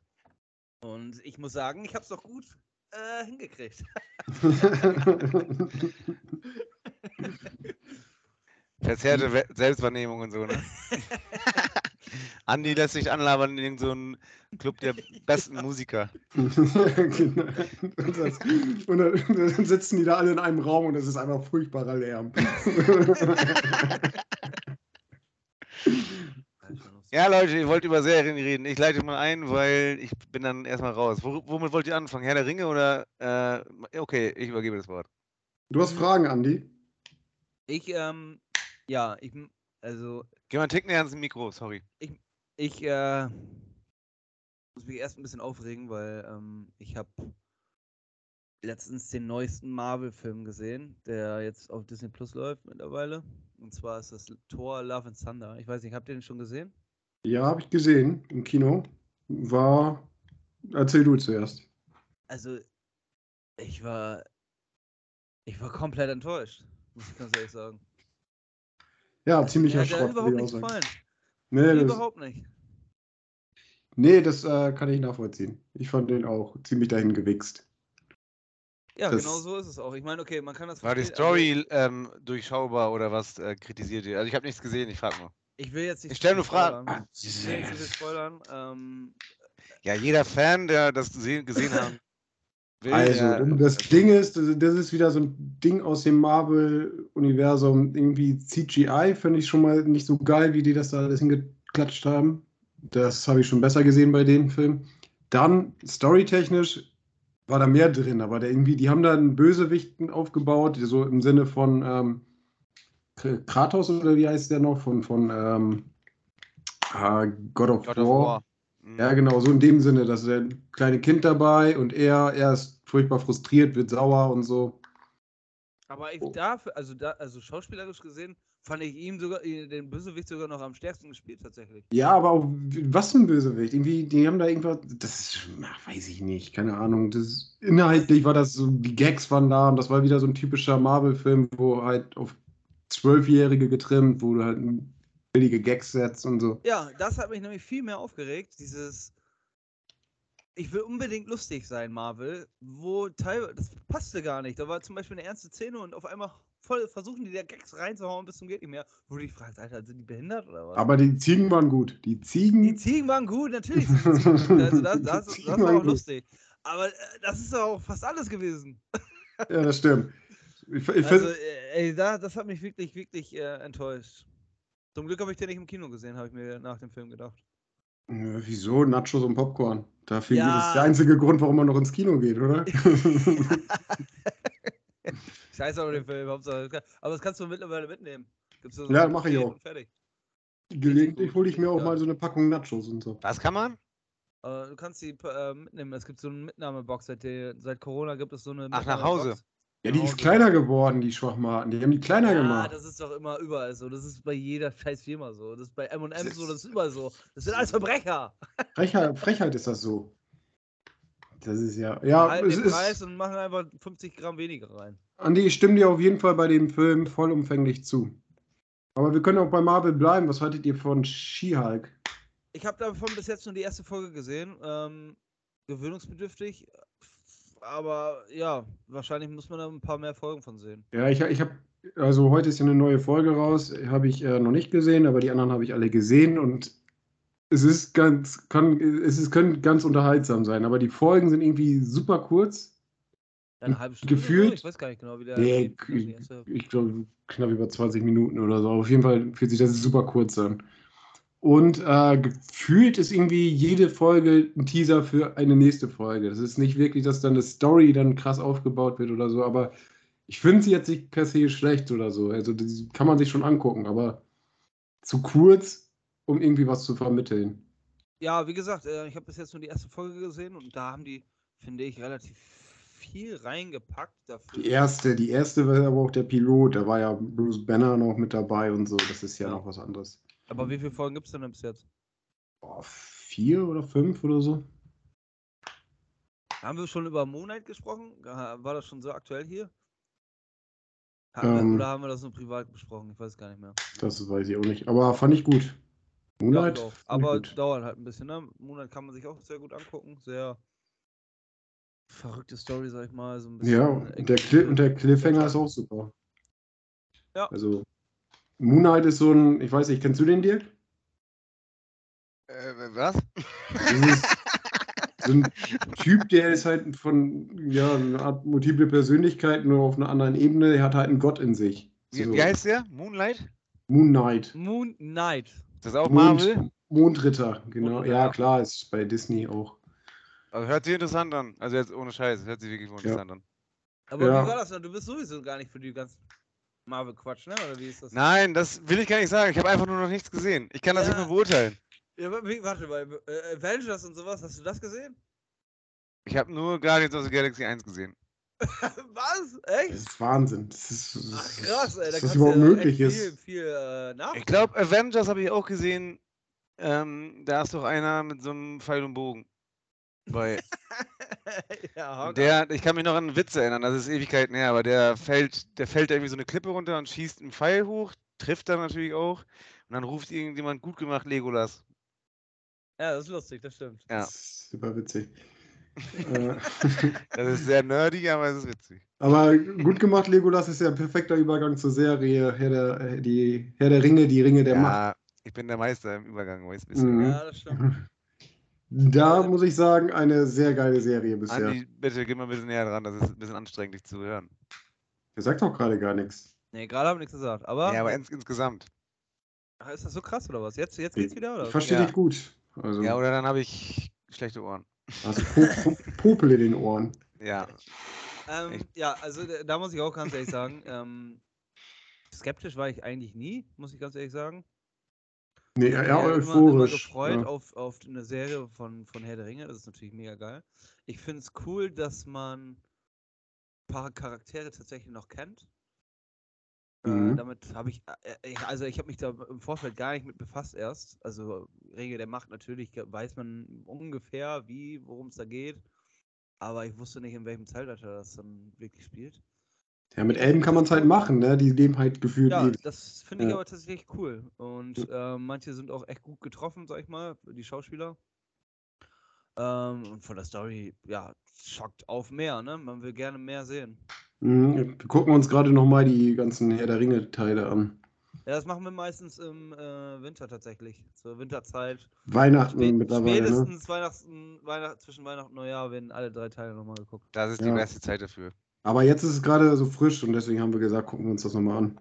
Und ich muss sagen, ich habe es doch gut äh, hingekriegt. [LAUGHS] Verzerrte Selbstwahrnehmung und so, ne? [LAUGHS] Andi lässt sich anlabern in so Club der besten Musiker. genau. und, das, und dann, dann sitzen die da alle in einem Raum und es ist einfach furchtbarer Lärm. [LAUGHS] Ja, Leute, ihr wollt über Serien reden. Ich leite mal ein, weil ich bin dann erstmal raus. Wo, womit wollt ihr anfangen? Herr der Ringe oder? Äh, okay, ich übergebe das Wort. Du hast Fragen, Andi? Ich, ähm, ja, ich, also, Geh mal einen Tick näher ans Mikro, sorry. ich, äh, muss mich erst ein bisschen aufregen, weil, ähm, ich habe letztens den neuesten Marvel-Film gesehen, der jetzt auf Disney Plus läuft mittlerweile. Und zwar ist das Thor Love and Thunder. Ich weiß nicht, habt ihr den schon gesehen? Ja, habe ich gesehen im Kino. War. Erzähl du zuerst. Also, ich war. Ich war komplett enttäuscht, muss ich ganz ehrlich sagen. Ja, Also, ziemlicher mir hat überhaupt nicht gefallen. Nee, das, überhaupt nicht. nee, das äh, kann ich nachvollziehen. Ich fand den auch ziemlich dahin gewichst. Ja, Das- genau so ist es auch. Ich meine, okay, man kann das War die verstehen, also Story ähm, durchschaubar oder was äh, kritisiert ihr? Also ich habe nichts gesehen, ich frage nur. Ich will jetzt nicht Ich zu stell viel nur Fragen. spoilern. Ich will nicht viel spoilern. Ähm, Ja, jeder Fan, der das gesehen, gesehen haben [LAUGHS] will, Also, der, das Ding ist, das ist wieder so ein Ding aus dem Marvel-Universum. Irgendwie CGI finde ich schon mal nicht so geil, wie die das da alles hingeklatscht haben. Das habe ich schon besser gesehen bei den Filmen. Dann, storytechnisch, war da mehr drin, aber der irgendwie, die haben da einen Bösewichten aufgebaut, so im Sinne von ähm, Kratos oder wie heißt der noch? Von, von ähm, ah, God of God War. of War. Mhm. Ja, genau, so in dem Sinne, dass er ein kleines Kind dabei und er, er ist furchtbar frustriert, wird sauer und so. aber ich Oh. dafür, also da, also schauspielerisch gesehen, fand ich ihn sogar, äh, den Bösewicht sogar noch am stärksten gespielt tatsächlich. Ja, aber auch, was für ein Bösewicht. Irgendwie, die haben da irgendwas, das ist, ach, weiß ich nicht, keine Ahnung. Das, inhaltlich war das so, die Gags waren da und das war wieder so ein typischer Marvel-Film, wo halt auf Zwölfjährige getrimmt, wo du halt billige Gags setzt und so. Ja, das hat mich nämlich viel mehr aufgeregt. Dieses, ich will unbedingt lustig sein, Marvel, wo teilweise, das passte gar nicht. Da war zum Beispiel eine ernste Szene und auf einmal voll versuchen die da Gags reinzuhauen bis zum geht nicht mehr. Wo du dich fragst, Alter, sind die behindert oder was? Aber die Ziegen waren gut. Die Ziegen. die Ziegen waren gut, natürlich sind die Ziegen gut. Also das, das, das [LAUGHS] war auch lustig. Aber äh, das ist auch fast alles gewesen. ja, das stimmt. Ich, ich Also, find, äh, ey, da, das hat mich wirklich, wirklich äh, enttäuscht. Zum Glück habe ich den nicht im Kino gesehen, habe ich mir nach dem Film gedacht. Wieso? Nachos und Popcorn. Dafür Ja. das ist der einzige Grund, warum man noch ins Kino geht, oder? [LAUGHS] Scheiße auf den Film, Hauptsache. Aber das kannst du mittlerweile mitnehmen. Gibt's so Ja, ein mach ich auch. Fertig. Gelegentlich hole ich mir auch Ja. mal so eine Packung Nachos und so. Was kann man? Äh, du kannst die äh, mitnehmen. Es gibt so eine Mitnahmebox. Seit, der, seit Corona gibt es so eine. Ach, nach Hause. Ja, die Nach ist kleiner geworden, die Schwachmaten. Die haben die kleiner Ja, gemacht. das ist doch immer überall so. Das ist bei jeder scheiß Firma so. Das ist bei M&M so, das ist- überall so. Das sind alles Verbrecher. Frechheit, Frechheit ist das so. Das ist ja. Ja, es den ist. Preis und machen einfach 50 Gramm weniger rein. Andi, ich stimme dir auf jeden Fall bei dem Film vollumfänglich zu. Aber wir können auch bei Marvel bleiben. Was haltet ihr von She-Hulk? Ich habe davon bis jetzt nur die erste Folge gesehen. Ähm, gewöhnungsbedürftig. Aber ja, wahrscheinlich muss man da ein paar mehr Folgen von sehen. Ja, ich, ich habe. Also heute ist ja eine neue Folge raus. Habe ich äh, noch nicht gesehen, aber die anderen habe ich alle gesehen und es ist ganz, kann, es ist, können ganz unterhaltsam sein, aber die Folgen sind irgendwie super kurz. Eine halbe Stunde. gefühlt- Ich weiß gar nicht genau, wie der. Nee, die erste- ich glaube knapp über 20 Minuten oder so. Auf jeden Fall fühlt sich das super kurz an. Und äh, gefühlt ist irgendwie jede Folge ein Teaser für eine nächste Folge. Das ist nicht wirklich, dass dann eine Story dann krass aufgebaut wird oder so, aber ich finde sie jetzt nicht per se schlecht oder so. Also das kann man sich schon angucken, aber zu kurz, um irgendwie was zu vermitteln. Ja, wie gesagt, äh, ich habe bis jetzt nur die erste Folge gesehen und da haben die, finde ich, relativ viel reingepackt dafür. Die erste, die erste war aber auch der Pilot, da war ja Bruce Banner noch mit dabei und so. Das ist ja, Ja. noch was anderes. Aber wie viele Folgen gibt es denn bis jetzt? Boah, vier oder fünf oder so? Haben wir schon über Moonlight gesprochen? War das schon so aktuell hier? Haben Ähm. oder haben wir das nur privat besprochen? Ich weiß gar nicht mehr. Das weiß ich auch nicht. Aber fand ich gut. Moonlight? Ja, ich Aber gut. dauert halt ein bisschen, ne? Moonlight kann man sich auch sehr gut angucken. Sehr verrückte Story, sag ich mal. So Ja, und der, Cli und der Cliffhanger ist auch super. Ja. Also, Moonlight ist so ein, ich weiß nicht, kennst du den Dirk? Äh, was? Das ist [LAUGHS] so ein Typ, der ist halt von, ja, eine Art multiple Persönlichkeit, nur auf einer anderen Ebene. Er hat halt einen Gott in sich. Wie, So, wie heißt der? Moonlight? Moon Knight. Moon Knight. Ist das auch Mond, Marvel? Mondritter, genau. Mondritter, Ja, ja. klar, ist bei Disney auch. Also hört sich interessant an. Also jetzt ohne Scheiß, hört sich wirklich interessant an. Aber Ja. wie war das denn? Du bist sowieso gar nicht für die ganzen Marvel-Quatsch, ne? Oder wie ist das? Nein, das will ich gar nicht sagen. Ich habe einfach nur noch nichts gesehen. Ich kann das Ja. nicht mehr beurteilen. Ja, wie, warte mal, äh, Avengers und sowas, hast du das gesehen? Ich habe nur Guardians of the Galaxy 1 gesehen. [LAUGHS] Was? Das Echt? ist Wahnsinn. Das ist, das Ach krass, ey. Da dass das überhaupt ja möglich echt ist. Viel, viel äh. Ich glaube, Avengers habe ich auch gesehen. Ähm, da ist doch einer mit so einem Pfeil und Bogen. Bei, [LAUGHS] ja, der, ich kann mich noch an einen Witz erinnern, das ist Ewigkeiten her, aber der fällt, der fällt irgendwie so eine Klippe runter und schießt einen Pfeil hoch, trifft dann natürlich auch. Und dann ruft irgendjemand gut gemacht Legolas. Ja, das ist lustig, das stimmt. Ja. Das ist super witzig. [LAUGHS] äh, Das ist sehr nerdy, aber es ist witzig. aber gut gemacht, Legolas ist ja ein perfekter Übergang zur Serie Herr der, äh, die, Herr der Ringe, die Ringe der Macht. ja, ich bin der Meister im Übergang, weißt du. Mhm. Ja, das stimmt. Da muss ich sagen, eine sehr geile Serie bisher. Andi, bitte geh mal ein bisschen näher dran, das ist ein bisschen anstrengend, dich zu hören. Der sagt doch gerade gar nichts. Nee, gerade haben wir nichts gesagt. Aber, Ja, aber ins, insgesamt. Ach, ist das so krass oder was? Jetzt, jetzt geht's wieder, oder? Ich verstehe Ja. dich gut. Also, Ja, oder dann habe ich schlechte Ohren. po [LAUGHS] Popel in den Ohren. Ja. Ähm, ja, also da- da muss ich auch ganz ehrlich sagen, ähm, skeptisch war ich eigentlich nie, muss ich ganz ehrlich sagen. Nee, Ich ja, hab ja, mich immer, immer euphorisch. gefreut ja. auf, auf eine Serie von, von Herr der Ringe, das ist natürlich mega geil. Ich finde es cool, dass man ein paar Charaktere tatsächlich noch kennt. Äh, Mhm. damit habe ich, äh, ich, also ich habe mich da im Vorfeld gar nicht mit befasst erst. Also Regel der Macht, natürlich weiß man ungefähr, wie, worum es da geht. Aber ich wusste nicht, in welchem Zeitalter das dann wirklich spielt. Ja, mit Elben kann man es halt machen, ne? Die leben halt gefühlt Ja, ewig. das finde ich Ja. aber tatsächlich cool. Und äh, manche sind auch echt gut getroffen, sag ich mal, die Schauspieler. Ähm, und von der Story, ja, schockt auf mehr, ne? Man will gerne mehr sehen. Mhm. Wir gucken uns gerade nochmal die ganzen Herr der Ringe-Teile an. Ja, das machen wir meistens im äh, Winter tatsächlich. Zur Winterzeit. Weihnachten Spä mittlerweile, ne? spätestens Weihnachten, Weihnacht, zwischen Weihnachten und Neujahr werden alle drei Teile nochmal geguckt. Das ist die Ja. beste Zeit dafür. Aber jetzt ist es gerade so frisch und deswegen haben wir gesagt, gucken wir uns das nochmal an.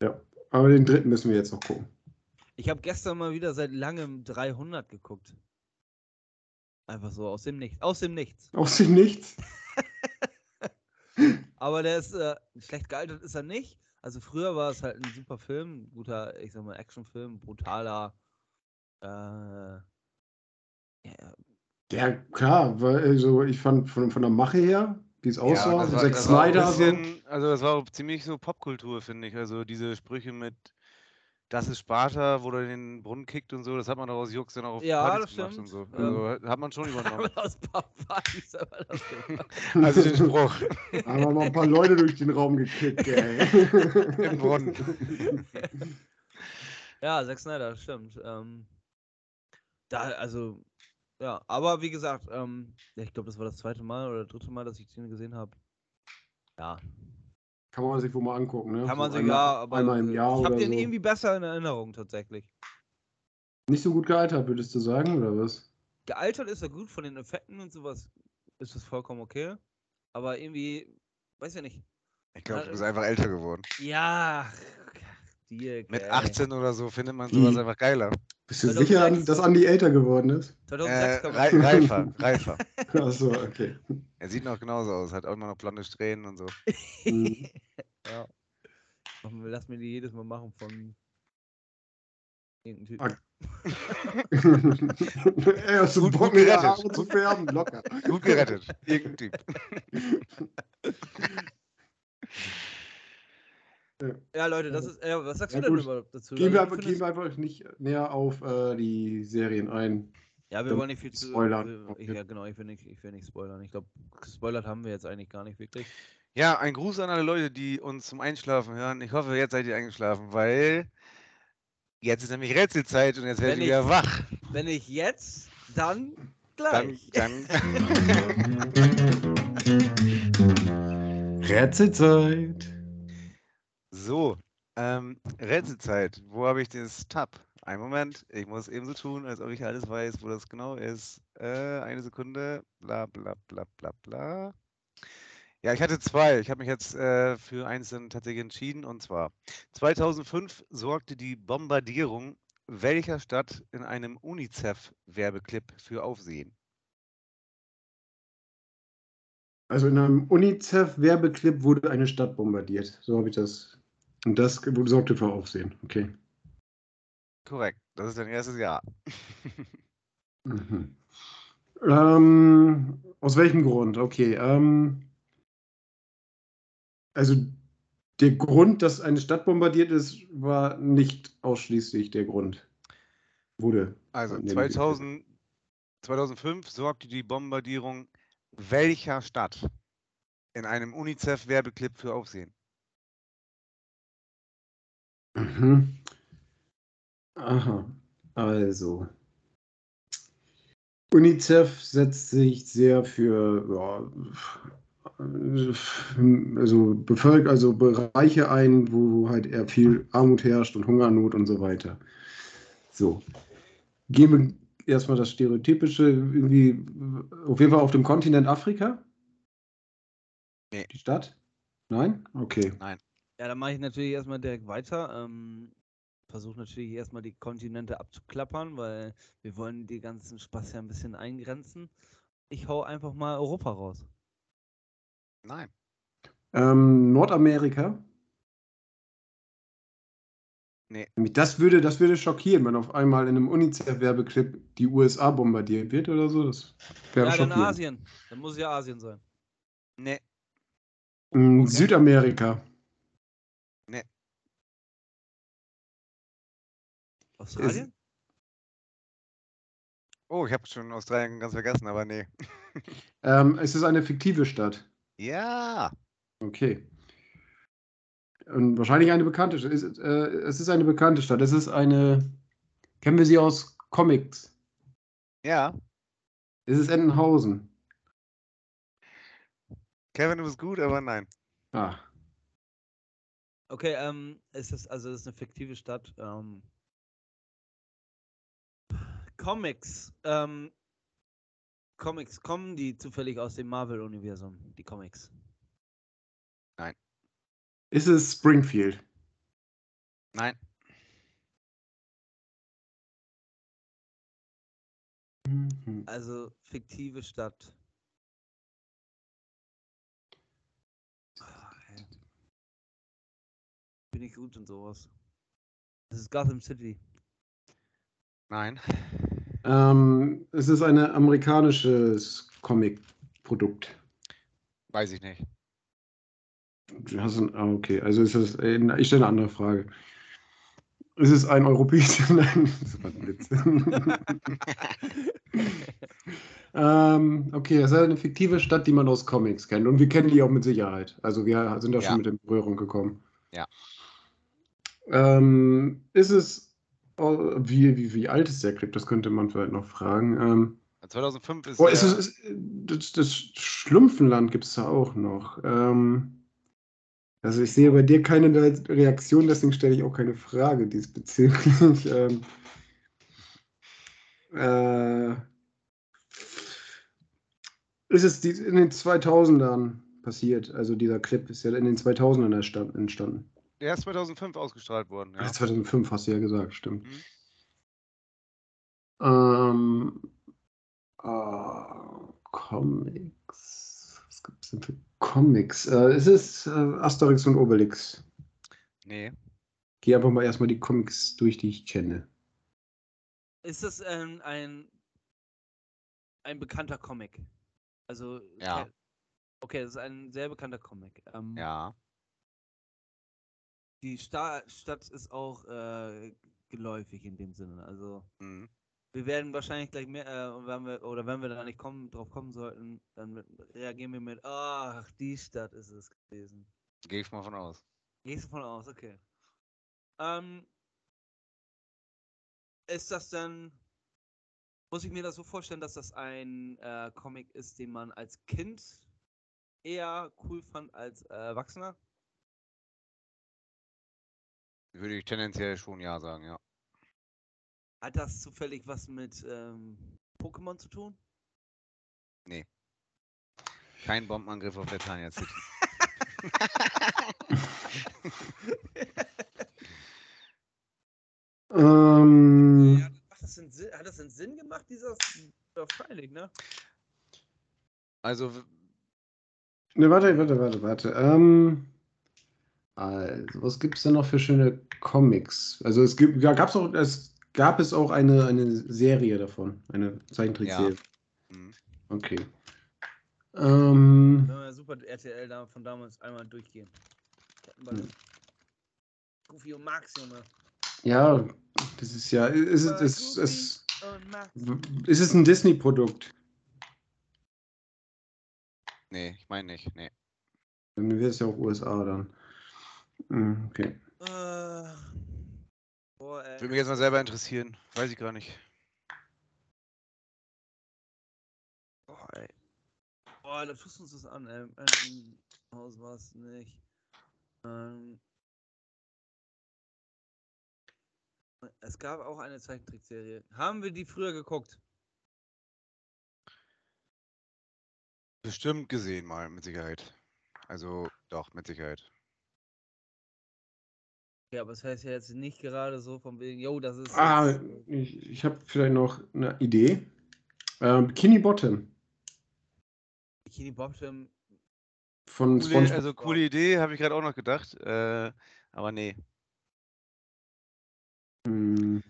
Ja, aber den dritten müssen wir jetzt noch gucken. Ich habe gestern mal wieder seit langem 300 geguckt. Einfach so, aus dem Nichts. Aus dem Nichts. [LAUGHS] Aus dem Nichts. Aber der ist äh, schlecht gealtert, ist er nicht. Also früher war es halt ein super Film, guter, ich sag mal, Actionfilm, brutaler. Äh, ja, Ja, klar, weil also ich fand von, von der Mache her, wie es aussah, war- Zack Snyder bisschen, Also das war ziemlich so Popkultur, finde ich. Also diese Sprüche mit Das ist Sparta, wo er den Brunnen kickt und so, das hat man doch aus Jux dann auch auf Ja, Partys das gemacht stimmt. und so. Ähm, Also hat man schon [LAUGHS] übernommen. aus Partys, aber das [LAUGHS] also den Spruch. [LAUGHS] Haben wir mal ein paar Leute durch den Raum gekickt, ey. Im Brunnen. Ja, Zack Snyder, das stimmt. Ähm, da, also, ja, aber wie gesagt, ähm, ja, ich glaube, das war das zweite Mal oder dritte Mal, dass ich den gesehen habe. Ja, Kann man sich wohl mal angucken, ne? kann man So sich, einmal, ja, aber einmal im äh, Jahr ich habe den so. irgendwie besser in Erinnerung tatsächlich. Nicht so gut gealtert, würdest du sagen, oder was? Gealtert ist er gut, von den Effekten und sowas ist das vollkommen okay. Aber irgendwie, weiß ja nicht. Ich glaube, du bist einfach älter geworden. Ja, Dirk, Mit ey. 18 oder so findet man sowas einfach geiler. Bist du 2006 sicher, dass Andi älter geworden ist? 2006 Äh, man. reifer, reifer. [LAUGHS] Achso, okay. Er sieht noch genauso aus, hat auch immer noch blonde Strähnen und so. [LAUGHS] Mhm. ja. Lass mir die jedes Mal machen von irgendeinem Typen. Ah, [LAUGHS] Ey, hast du Gut- Bock, gut mir. Haare zu färben? Locker. Gut gerettet. Irgendein Typ. Ja, Leute, das ist. Äh, was sagst Ja, du denn gut. überhaupt dazu? Gehen wir, einfach, gehen wir einfach nicht näher auf äh, die Serien ein. Ja, wir dann wollen nicht viel zu. spoilern. wir- Ich, ja, genau, ich will nicht, ich will nicht spoilern. Ich glaube, gespoilert haben wir jetzt eigentlich gar nicht wirklich. Ja, ein Gruß an alle Leute, die uns zum Einschlafen hören. Ich hoffe, jetzt seid ihr eingeschlafen, weil jetzt ist nämlich Rätselzeit und jetzt werdet ihr ich- wieder wach. Wenn nicht jetzt, dann Dann, gleich. dann [LAUGHS] Rätselzeit. So, ähm, Rätselzeit. Wo habe ich das Tab? Einen Moment, ich muss eben so tun, als ob ich alles weiß, wo das genau ist. Äh, eine Sekunde. Bla bla bla bla bla. Ja, ich hatte zwei. Ich habe mich jetzt äh, für eins tatsächlich entschieden. Und zwar 2005 sorgte die Bombardierung welcher Stadt in einem UNICEF-Werbeclip für Aufsehen? Also in einem UNICEF-Werbeclip wurde eine Stadt bombardiert. So habe ich das. Und das sorgte für Aufsehen. Okay. Korrekt, das ist dein erstes Jahr. [LAUGHS] Mhm. Ähm, Aus welchem Grund? Okay. Ähm, also der Grund, dass eine Stadt bombardiert ist, war nicht ausschließlich der Grund. Wurde. Also Nee, 2000, 2005 sorgte die Bombardierung welcher Stadt in einem UNICEF-Werbeclip für Aufsehen? Mhm. Aha. Also. UNICEF setzt sich sehr für ja, also, Bevölker also Bereiche ein, wo halt eher viel Armut herrscht und Hungernot und so weiter. So. Gehen wir erstmal das Stereotypische, irgendwie, auf jeden Fall auf dem Kontinent Afrika? Nee. Die Stadt? Nein? Okay. Ja, dann mache ich natürlich erstmal direkt weiter. Ähm, Versuche natürlich erstmal die Kontinente abzuklappern, weil wir wollen die ganzen Spaß ja ein bisschen eingrenzen. Ich hau einfach mal Europa raus. Nein. Ähm, Nordamerika? Nee. Das würde, das würde schockieren, wenn auf einmal in einem UNICEF-Werbeclip die USA bombardiert wird oder so. Das wäre Ja, dann schockierend. Asien. Dann muss ja Asien sein. Nee. Ähm, Okay. Südamerika. Australien? Oh, ich habe schon Australien ganz vergessen, aber nee. [LAUGHS] Ähm, es ist eine fiktive Stadt. Ja. Okay. Und wahrscheinlich eine bekannte Stadt. Es ist, äh, es ist eine bekannte Stadt. Es ist eine. Kennen wir sie aus Comics? Ja. Es ist Entenhausen. Kevin, du bist gut, aber nein. Ah. Okay, ähm, ist das, also das ist eine fiktive Stadt. Ähm, Comics. Ähm, Comics, kommen die zufällig aus dem Marvel-Universum? Die Comics. Ist es Springfield? Nein. Mhm. Also fiktive Stadt. Ah, ey. Bin ich gut in sowas. Das ist Gotham City. Nein. Ähm, es ist ein amerikanisches Comic-Produkt. Weiß ich nicht. Du hast ein, ah, okay, also ist es, äh, ich stelle eine andere Frage. Ist es ein europäisches, [LAUGHS] nein, das war ein Witz. [LAUGHS] ähm, okay, es ist eine fiktive Stadt, die man aus Comics kennt und wir kennen die auch mit Sicherheit. Also wir sind da Ja. schon mit in Berührung gekommen. Ja. Ähm, ist es, wie, wie, wie alt ist der Clip? Das könnte man vielleicht noch fragen. Ähm, 2005 ist. Oh, ist ist, das, das Schlumpfenland gibt es da auch noch. Ähm, also ich sehe bei dir keine Re- Reaktion, deswegen stelle ich auch keine Frage diesbezüglich. [LAUGHS] ähm, äh, ist es in den 2000ern passiert? Also dieser Clip ist ja in den 2000ern erstand- entstanden. Der ist 2005 ausgestrahlt worden. Ja. Ach, 2005 hast du ja gesagt, stimmt. Mhm. Ähm, äh, Comics. Was gibt es denn für Comics? Äh, es ist äh, Asterix und Obelix. Nee. Geh einfach mal erstmal die Comics durch, die ich kenne. Ist das ähm, ein, ein bekannter Comic? Also. Ja. ke- Okay, das ist ein sehr bekannter Comic. Ähm, Ja. Die Sta Stadt ist auch äh, geläufig in dem Sinne. Also Mhm. wir werden wahrscheinlich gleich mehr, äh, wenn wir, oder wenn wir da nicht kommen, drauf kommen sollten, dann mit, reagieren wir mit, ach, die Stadt ist es gewesen. Gehe ich mal von aus. Gehst du von aus, okay. Ähm, ist das dann, muss ich mir das so vorstellen, dass das ein äh, Comic ist, den man als Kind eher cool fand als Erwachsener? Würde ich tendenziell schon ja sagen, ja. Hat das zufällig was mit ähm, Pokémon zu tun? Kein Bombenangriff auf der Tanya City. [LAUGHS] [LAUGHS] Ähm, Ja, macht das Sinn, hat das denn Sinn gemacht, dieser Wahrscheinlich, ne? Also, ne, warte, warte, warte, warte. Ähm, also, was gibt es denn noch für schöne Comics? Also es gibt, ja, gab's auch, es gab es auch eine, eine Serie davon, eine Zeichentrickserie. Mhm. Okay. Ähm, wir Super RTL da von damals einmal durchgehen. Kettenballett. Hm. Goofy und Max, Junge. ja, das ist ja. Ist, ist, ist, Max. ist es ein Disney-Produkt? Nee, ich meine nicht. Nee. Dann wäre es ja auch USA dann. Hm, Okay. Äh, boah, ey. Würde mich jetzt mal selber interessieren. Weiß ich gar nicht. Boah, ey. Boah, da tust du uns das an, ey. Im Haus war es nicht. Ähm, es gab auch eine Zeichentrickserie. Haben wir die früher geguckt? Bestimmt gesehen mal, mit Sicherheit. Also, doch, mit Sicherheit. Ja, aber es heißt ja jetzt nicht gerade so von wegen, yo, das ist. Ah, ich, ich habe vielleicht noch eine Idee. Ähm, Bikini Bottom Bikini Bottom. von Coole, SpongeBob. also, coole Idee, habe ich gerade auch noch gedacht. Äh, aber nee. Hm,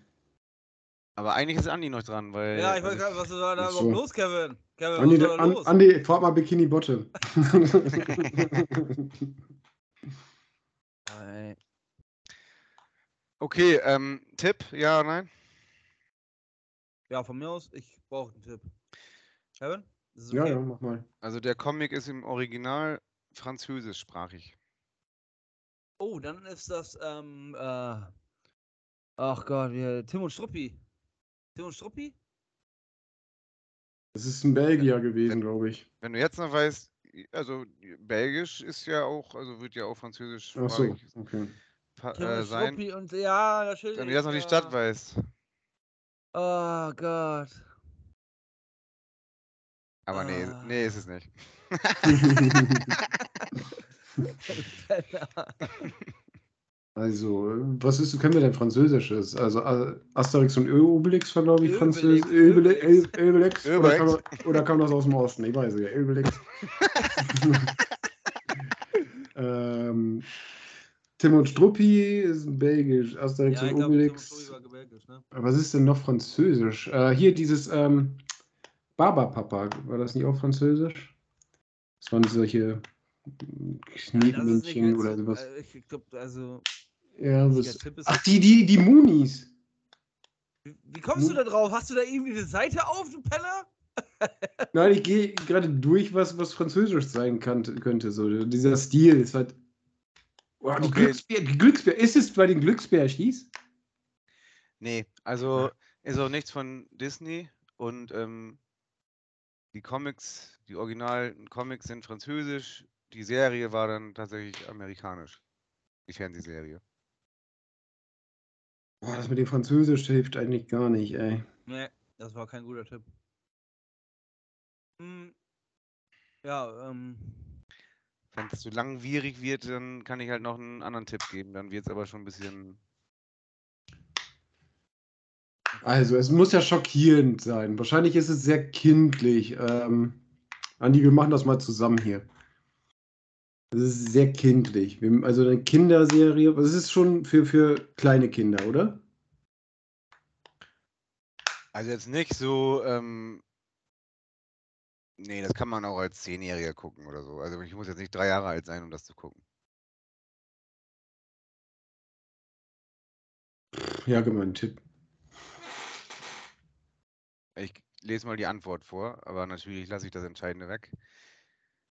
Aber eigentlich ist Andi noch dran, weil. Ja, ich weiß gar nicht, was ist da, überhaupt so. los, Kevin? Kevin, Andi, was ist da An, los? Andi, frag mal Bikini Bottom. [LAUGHS] [LAUGHS] Okay, ähm, Tipp, ja, nein? Ja, von mir aus, ich brauche einen Tipp. Kevin? Ist es ja, okay? ja, mach mal. Also der Comic ist im Original französischsprachig. Oh, dann ist das, ähm, äh, ach Gott, wie, Tim und Struppi. Tim und Struppi? Das ist ein Belgier gewesen, glaube ich. Wenn du jetzt noch weißt, also Belgisch ist ja auch, also wird ja auch französisch Ach so, okay. Äh, sein. Und ja, natürlich. Wenn du jetzt noch die. Stadt weißt. Oh Gott. Aber nee, Ah. nee, ist es nicht. [LAUGHS] Also, was ist, können wir denn Französisches? Also, äh, Asterix und Obelix war, glaube ich, Französisch. Obelix. Obelix. Obelix. Oder, oder kam das aus dem Osten? Ich weiß es ja. Obelix. [LAUGHS] [LAUGHS] ähm, Tim und Struppi ist Belgisch. Asterix Ja, und Obelix. Ne? Was ist denn noch Französisch? Äh, hier dieses ähm, Barbapapa, war das nicht auch Französisch? Das waren solche Knetmännchen oder so- sowas. äh, Ich glaube, also. Ja, ist ach, die, die, die Moonies. Wie, wie kommst du da drauf? Hast du da irgendwie eine Seite auf, du Penner? Nein, ich gehe gerade durch, was, was Französisch sein kann, könnte. So. Dieser Stil ist halt. Oh, die, Okay. Glücksbär, die Glücksbär. Ist es bei den Glücksbärchis? Nee, also ist auch nichts von Disney und ähm, die Comics, die originalen Comics sind französisch. Die Serie war dann tatsächlich amerikanisch. Die Fernsehserie. Boah, das mit dem Französisch hilft eigentlich gar nicht, ey. Nee, das war kein guter Tipp. Hm, ja, ähm. Wenn es zu langwierig wird, dann kann ich halt noch einen anderen Tipp geben. Dann wird es aber schon ein bisschen. Also, es muss ja schockierend sein. Wahrscheinlich ist es sehr kindlich. Ähm, Andi, wir machen das mal zusammen hier. Es ist sehr kindlich. Also eine Kinderserie. Das ist schon für, für kleine Kinder, oder? Also jetzt nicht so. Ähm, nee, das kann man auch als Zehnjähriger gucken oder so. Also ich muss jetzt nicht drei Jahre alt sein, um das zu gucken. Ja, gib mal einen Tipp. Ich lese mal die Antwort vor, aber natürlich lasse ich das Entscheidende weg.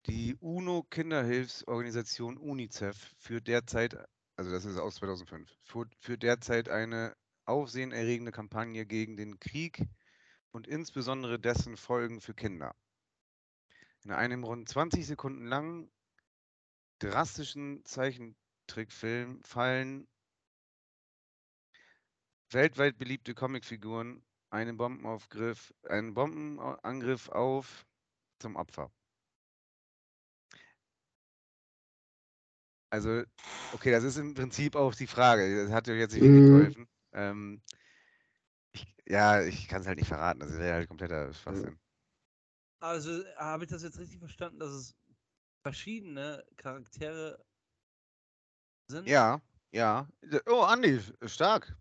Die UNO-Kinderhilfsorganisation UNICEF führt derzeit, also das ist aus 2005, führt, führt derzeit eine aufsehenerregende Kampagne gegen den Krieg und insbesondere dessen Folgen für Kinder. In einem rund 20 Sekunden langen, drastischen Zeichentrickfilm fallen weltweit beliebte Comicfiguren einen Bombenaufgriff, einen Bombenangriff auf zum Opfer. Also, okay, das ist im Prinzip auch die Frage. Das hat euch jetzt nicht Mhm. geholfen. Ähm, ich, ja, ich kann es halt nicht verraten. Das wäre halt kompletter Schwachsinn. Also, habe ich das jetzt richtig verstanden, dass es verschiedene Charaktere sind? Ja, ja. Oh, Andi, stark.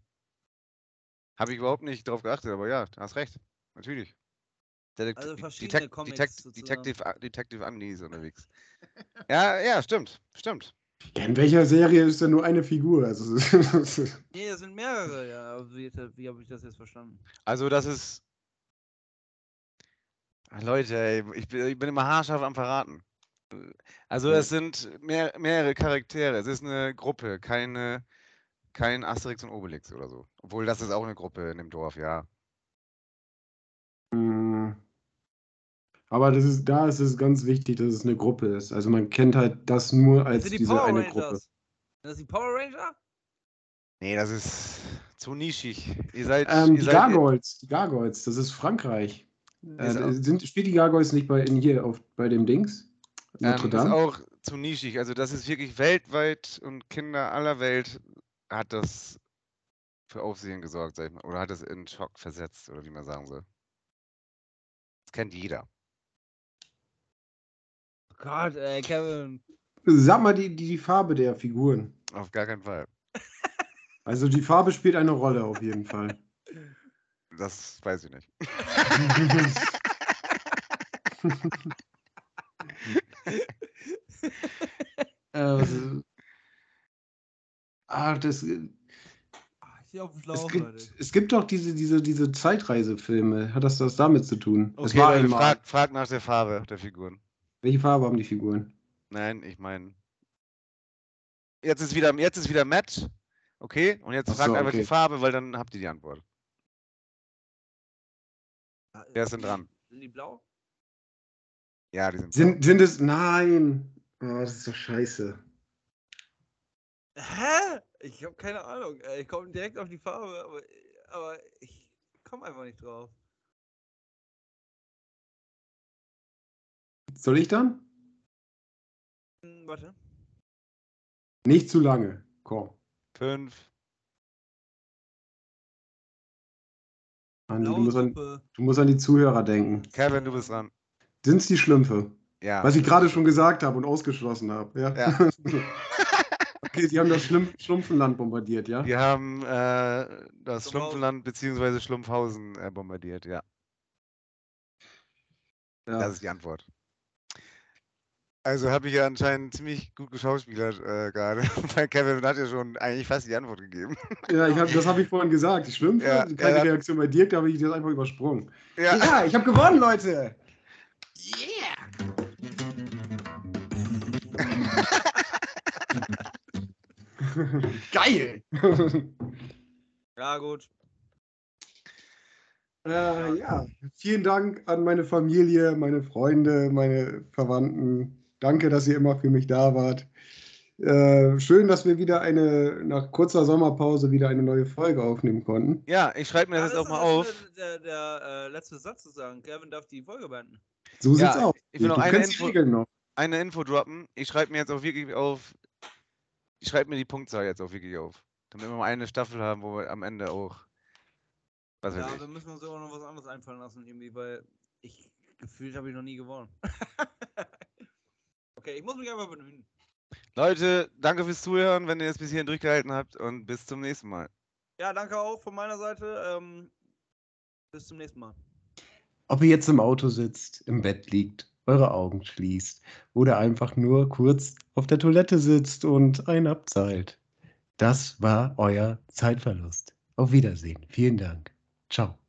Habe ich überhaupt nicht drauf geachtet, aber ja, du hast recht. Natürlich. Detect Also verschiedene Detect Comics Detect sozusagen. Detective, Detective Andy ist unterwegs. ja, ja, stimmt. Stimmt. In welcher Serie ist denn nur eine Figur? Also, [LAUGHS] Nee, das sind mehrere, ja. Aber wie, wie habe ich das jetzt verstanden? Also, das ist. Leute, ey, ich bin, ich bin immer haarscharf am Verraten. Also, es sind mehr, mehrere Charaktere. Es ist eine Gruppe, keine, kein Asterix und Obelix oder so. Obwohl, das ist auch eine Gruppe in dem Dorf, ja. Mm. Aber das ist, da ist es ganz wichtig, dass es eine Gruppe ist. Also man kennt halt das nur Das als sind die diese Power eine Rangers. Gruppe. Das sind die Power Ranger? Nee, das ist zu nischig. Ihr seid. Ähm, ihr die seid Gargoyles, die Gargoyles, das ist Frankreich. Ist Äh, sind, spielt die Gargoyles nicht bei, in hier auf, bei dem Dings? Ähm, Notre ist Dame? auch zu nischig. Also das ist wirklich weltweit und Kinder aller Welt hat das für Aufsehen gesorgt, sag ich mal. Oder hat es in Schock versetzt, oder wie man sagen soll. Das kennt jeder. Oh Gott, ey, Kevin. Sag mal die, die, die Farbe der Figuren. Auf gar keinen Fall. Also die Farbe spielt eine Rolle auf jeden Fall. [LAUGHS] Das weiß ich nicht. [LAUGHS] äh, ah, das, Ich stehe auf dem es, gibt, es gibt doch diese, diese, diese Zeitreisefilme. Hat das das damit zu tun? Es Okay, war Leute, einmal. frag, frag nach der Farbe der Figuren. Welche Farbe haben die Figuren? Nein, ich meine. Jetzt ist wieder, jetzt ist wieder Match. Okay? Und jetzt Ach fragt so, einfach die okay. Farbe, weil dann habt ihr die Antwort. Wer ist denn dran? Sind die blau? Ja, die sind. Sind, sind es. Nein! Oh, das ist doch scheiße. Hä? Ich habe keine Ahnung. ey. Ich komme direkt auf die Farbe, aber, aber ich komme einfach nicht drauf. Soll ich dann? Hm, warte. Nicht zu lange. Komm. Fünf. Andi, du, musst an, du musst an die Zuhörer denken. Kevin, du bist dran. Sind es die Schlümpfe? Ja. Was ich gerade schon gesagt habe und ausgeschlossen habe. Ja. Ja. [LAUGHS] okay, die haben das Schlumpf Schlumpfenland bombardiert, ja? Wir haben äh, das. Schlumpfenland bzw. Schlumpfhausen äh, bombardiert, ja. Ja. Das ist die Antwort. Also habe ich ja anscheinend ziemlich gut geschauspielert äh, gerade, [LAUGHS] weil Kevin hat ja schon eigentlich fast die Antwort gegeben. Ja, ich hab, das habe ich vorhin gesagt. Die Schlümpfe, Ja, keine ja. Reaktion bei Dirk, da habe ich das einfach übersprungen. Ja, Ja, ich habe gewonnen, Leute! [LAUGHS] Geil! Ja, gut. äh, ja, vielen Dank an meine Familie, meine Freunde, meine Verwandten. Danke, dass ihr immer für mich da wart. Äh, schön, dass wir wieder eine, nach kurzer Sommerpause wieder eine neue Folge aufnehmen konnten. ja ich schreibe mir Ja, das jetzt auch mal das auf. Der, der, der äh, letzte Satz zu sagen. Kevin darf die Folge beenden. So Ja, sieht's aus. ich will noch du eine Info- noch. Eine Info droppen. Ich schreibe mir jetzt auch wirklich auf. Ich schreibe mir die Punktzahl jetzt auch wirklich auf. Damit wir mal eine Staffel haben, wo wir am Ende auch. Was weiß Ja, ich. wir müssen uns immer noch was anderes einfallen lassen, irgendwie, weil ich gefühlt habe ich noch nie gewonnen. [LAUGHS] okay, ich muss mich einfach bemühen. Leute, danke fürs Zuhören, wenn ihr es bis hierhin durchgehalten habt und bis zum nächsten Mal. Ja, danke auch von meiner Seite. Ähm, bis zum nächsten Mal. Ob ihr jetzt im Auto sitzt, im Bett liegt, eure Augen schließt oder einfach nur kurz auf der Toilette sitzt und einen abzahlt. Das war euer Zeitverlust. Auf Wiedersehen. Vielen Dank. Ciao.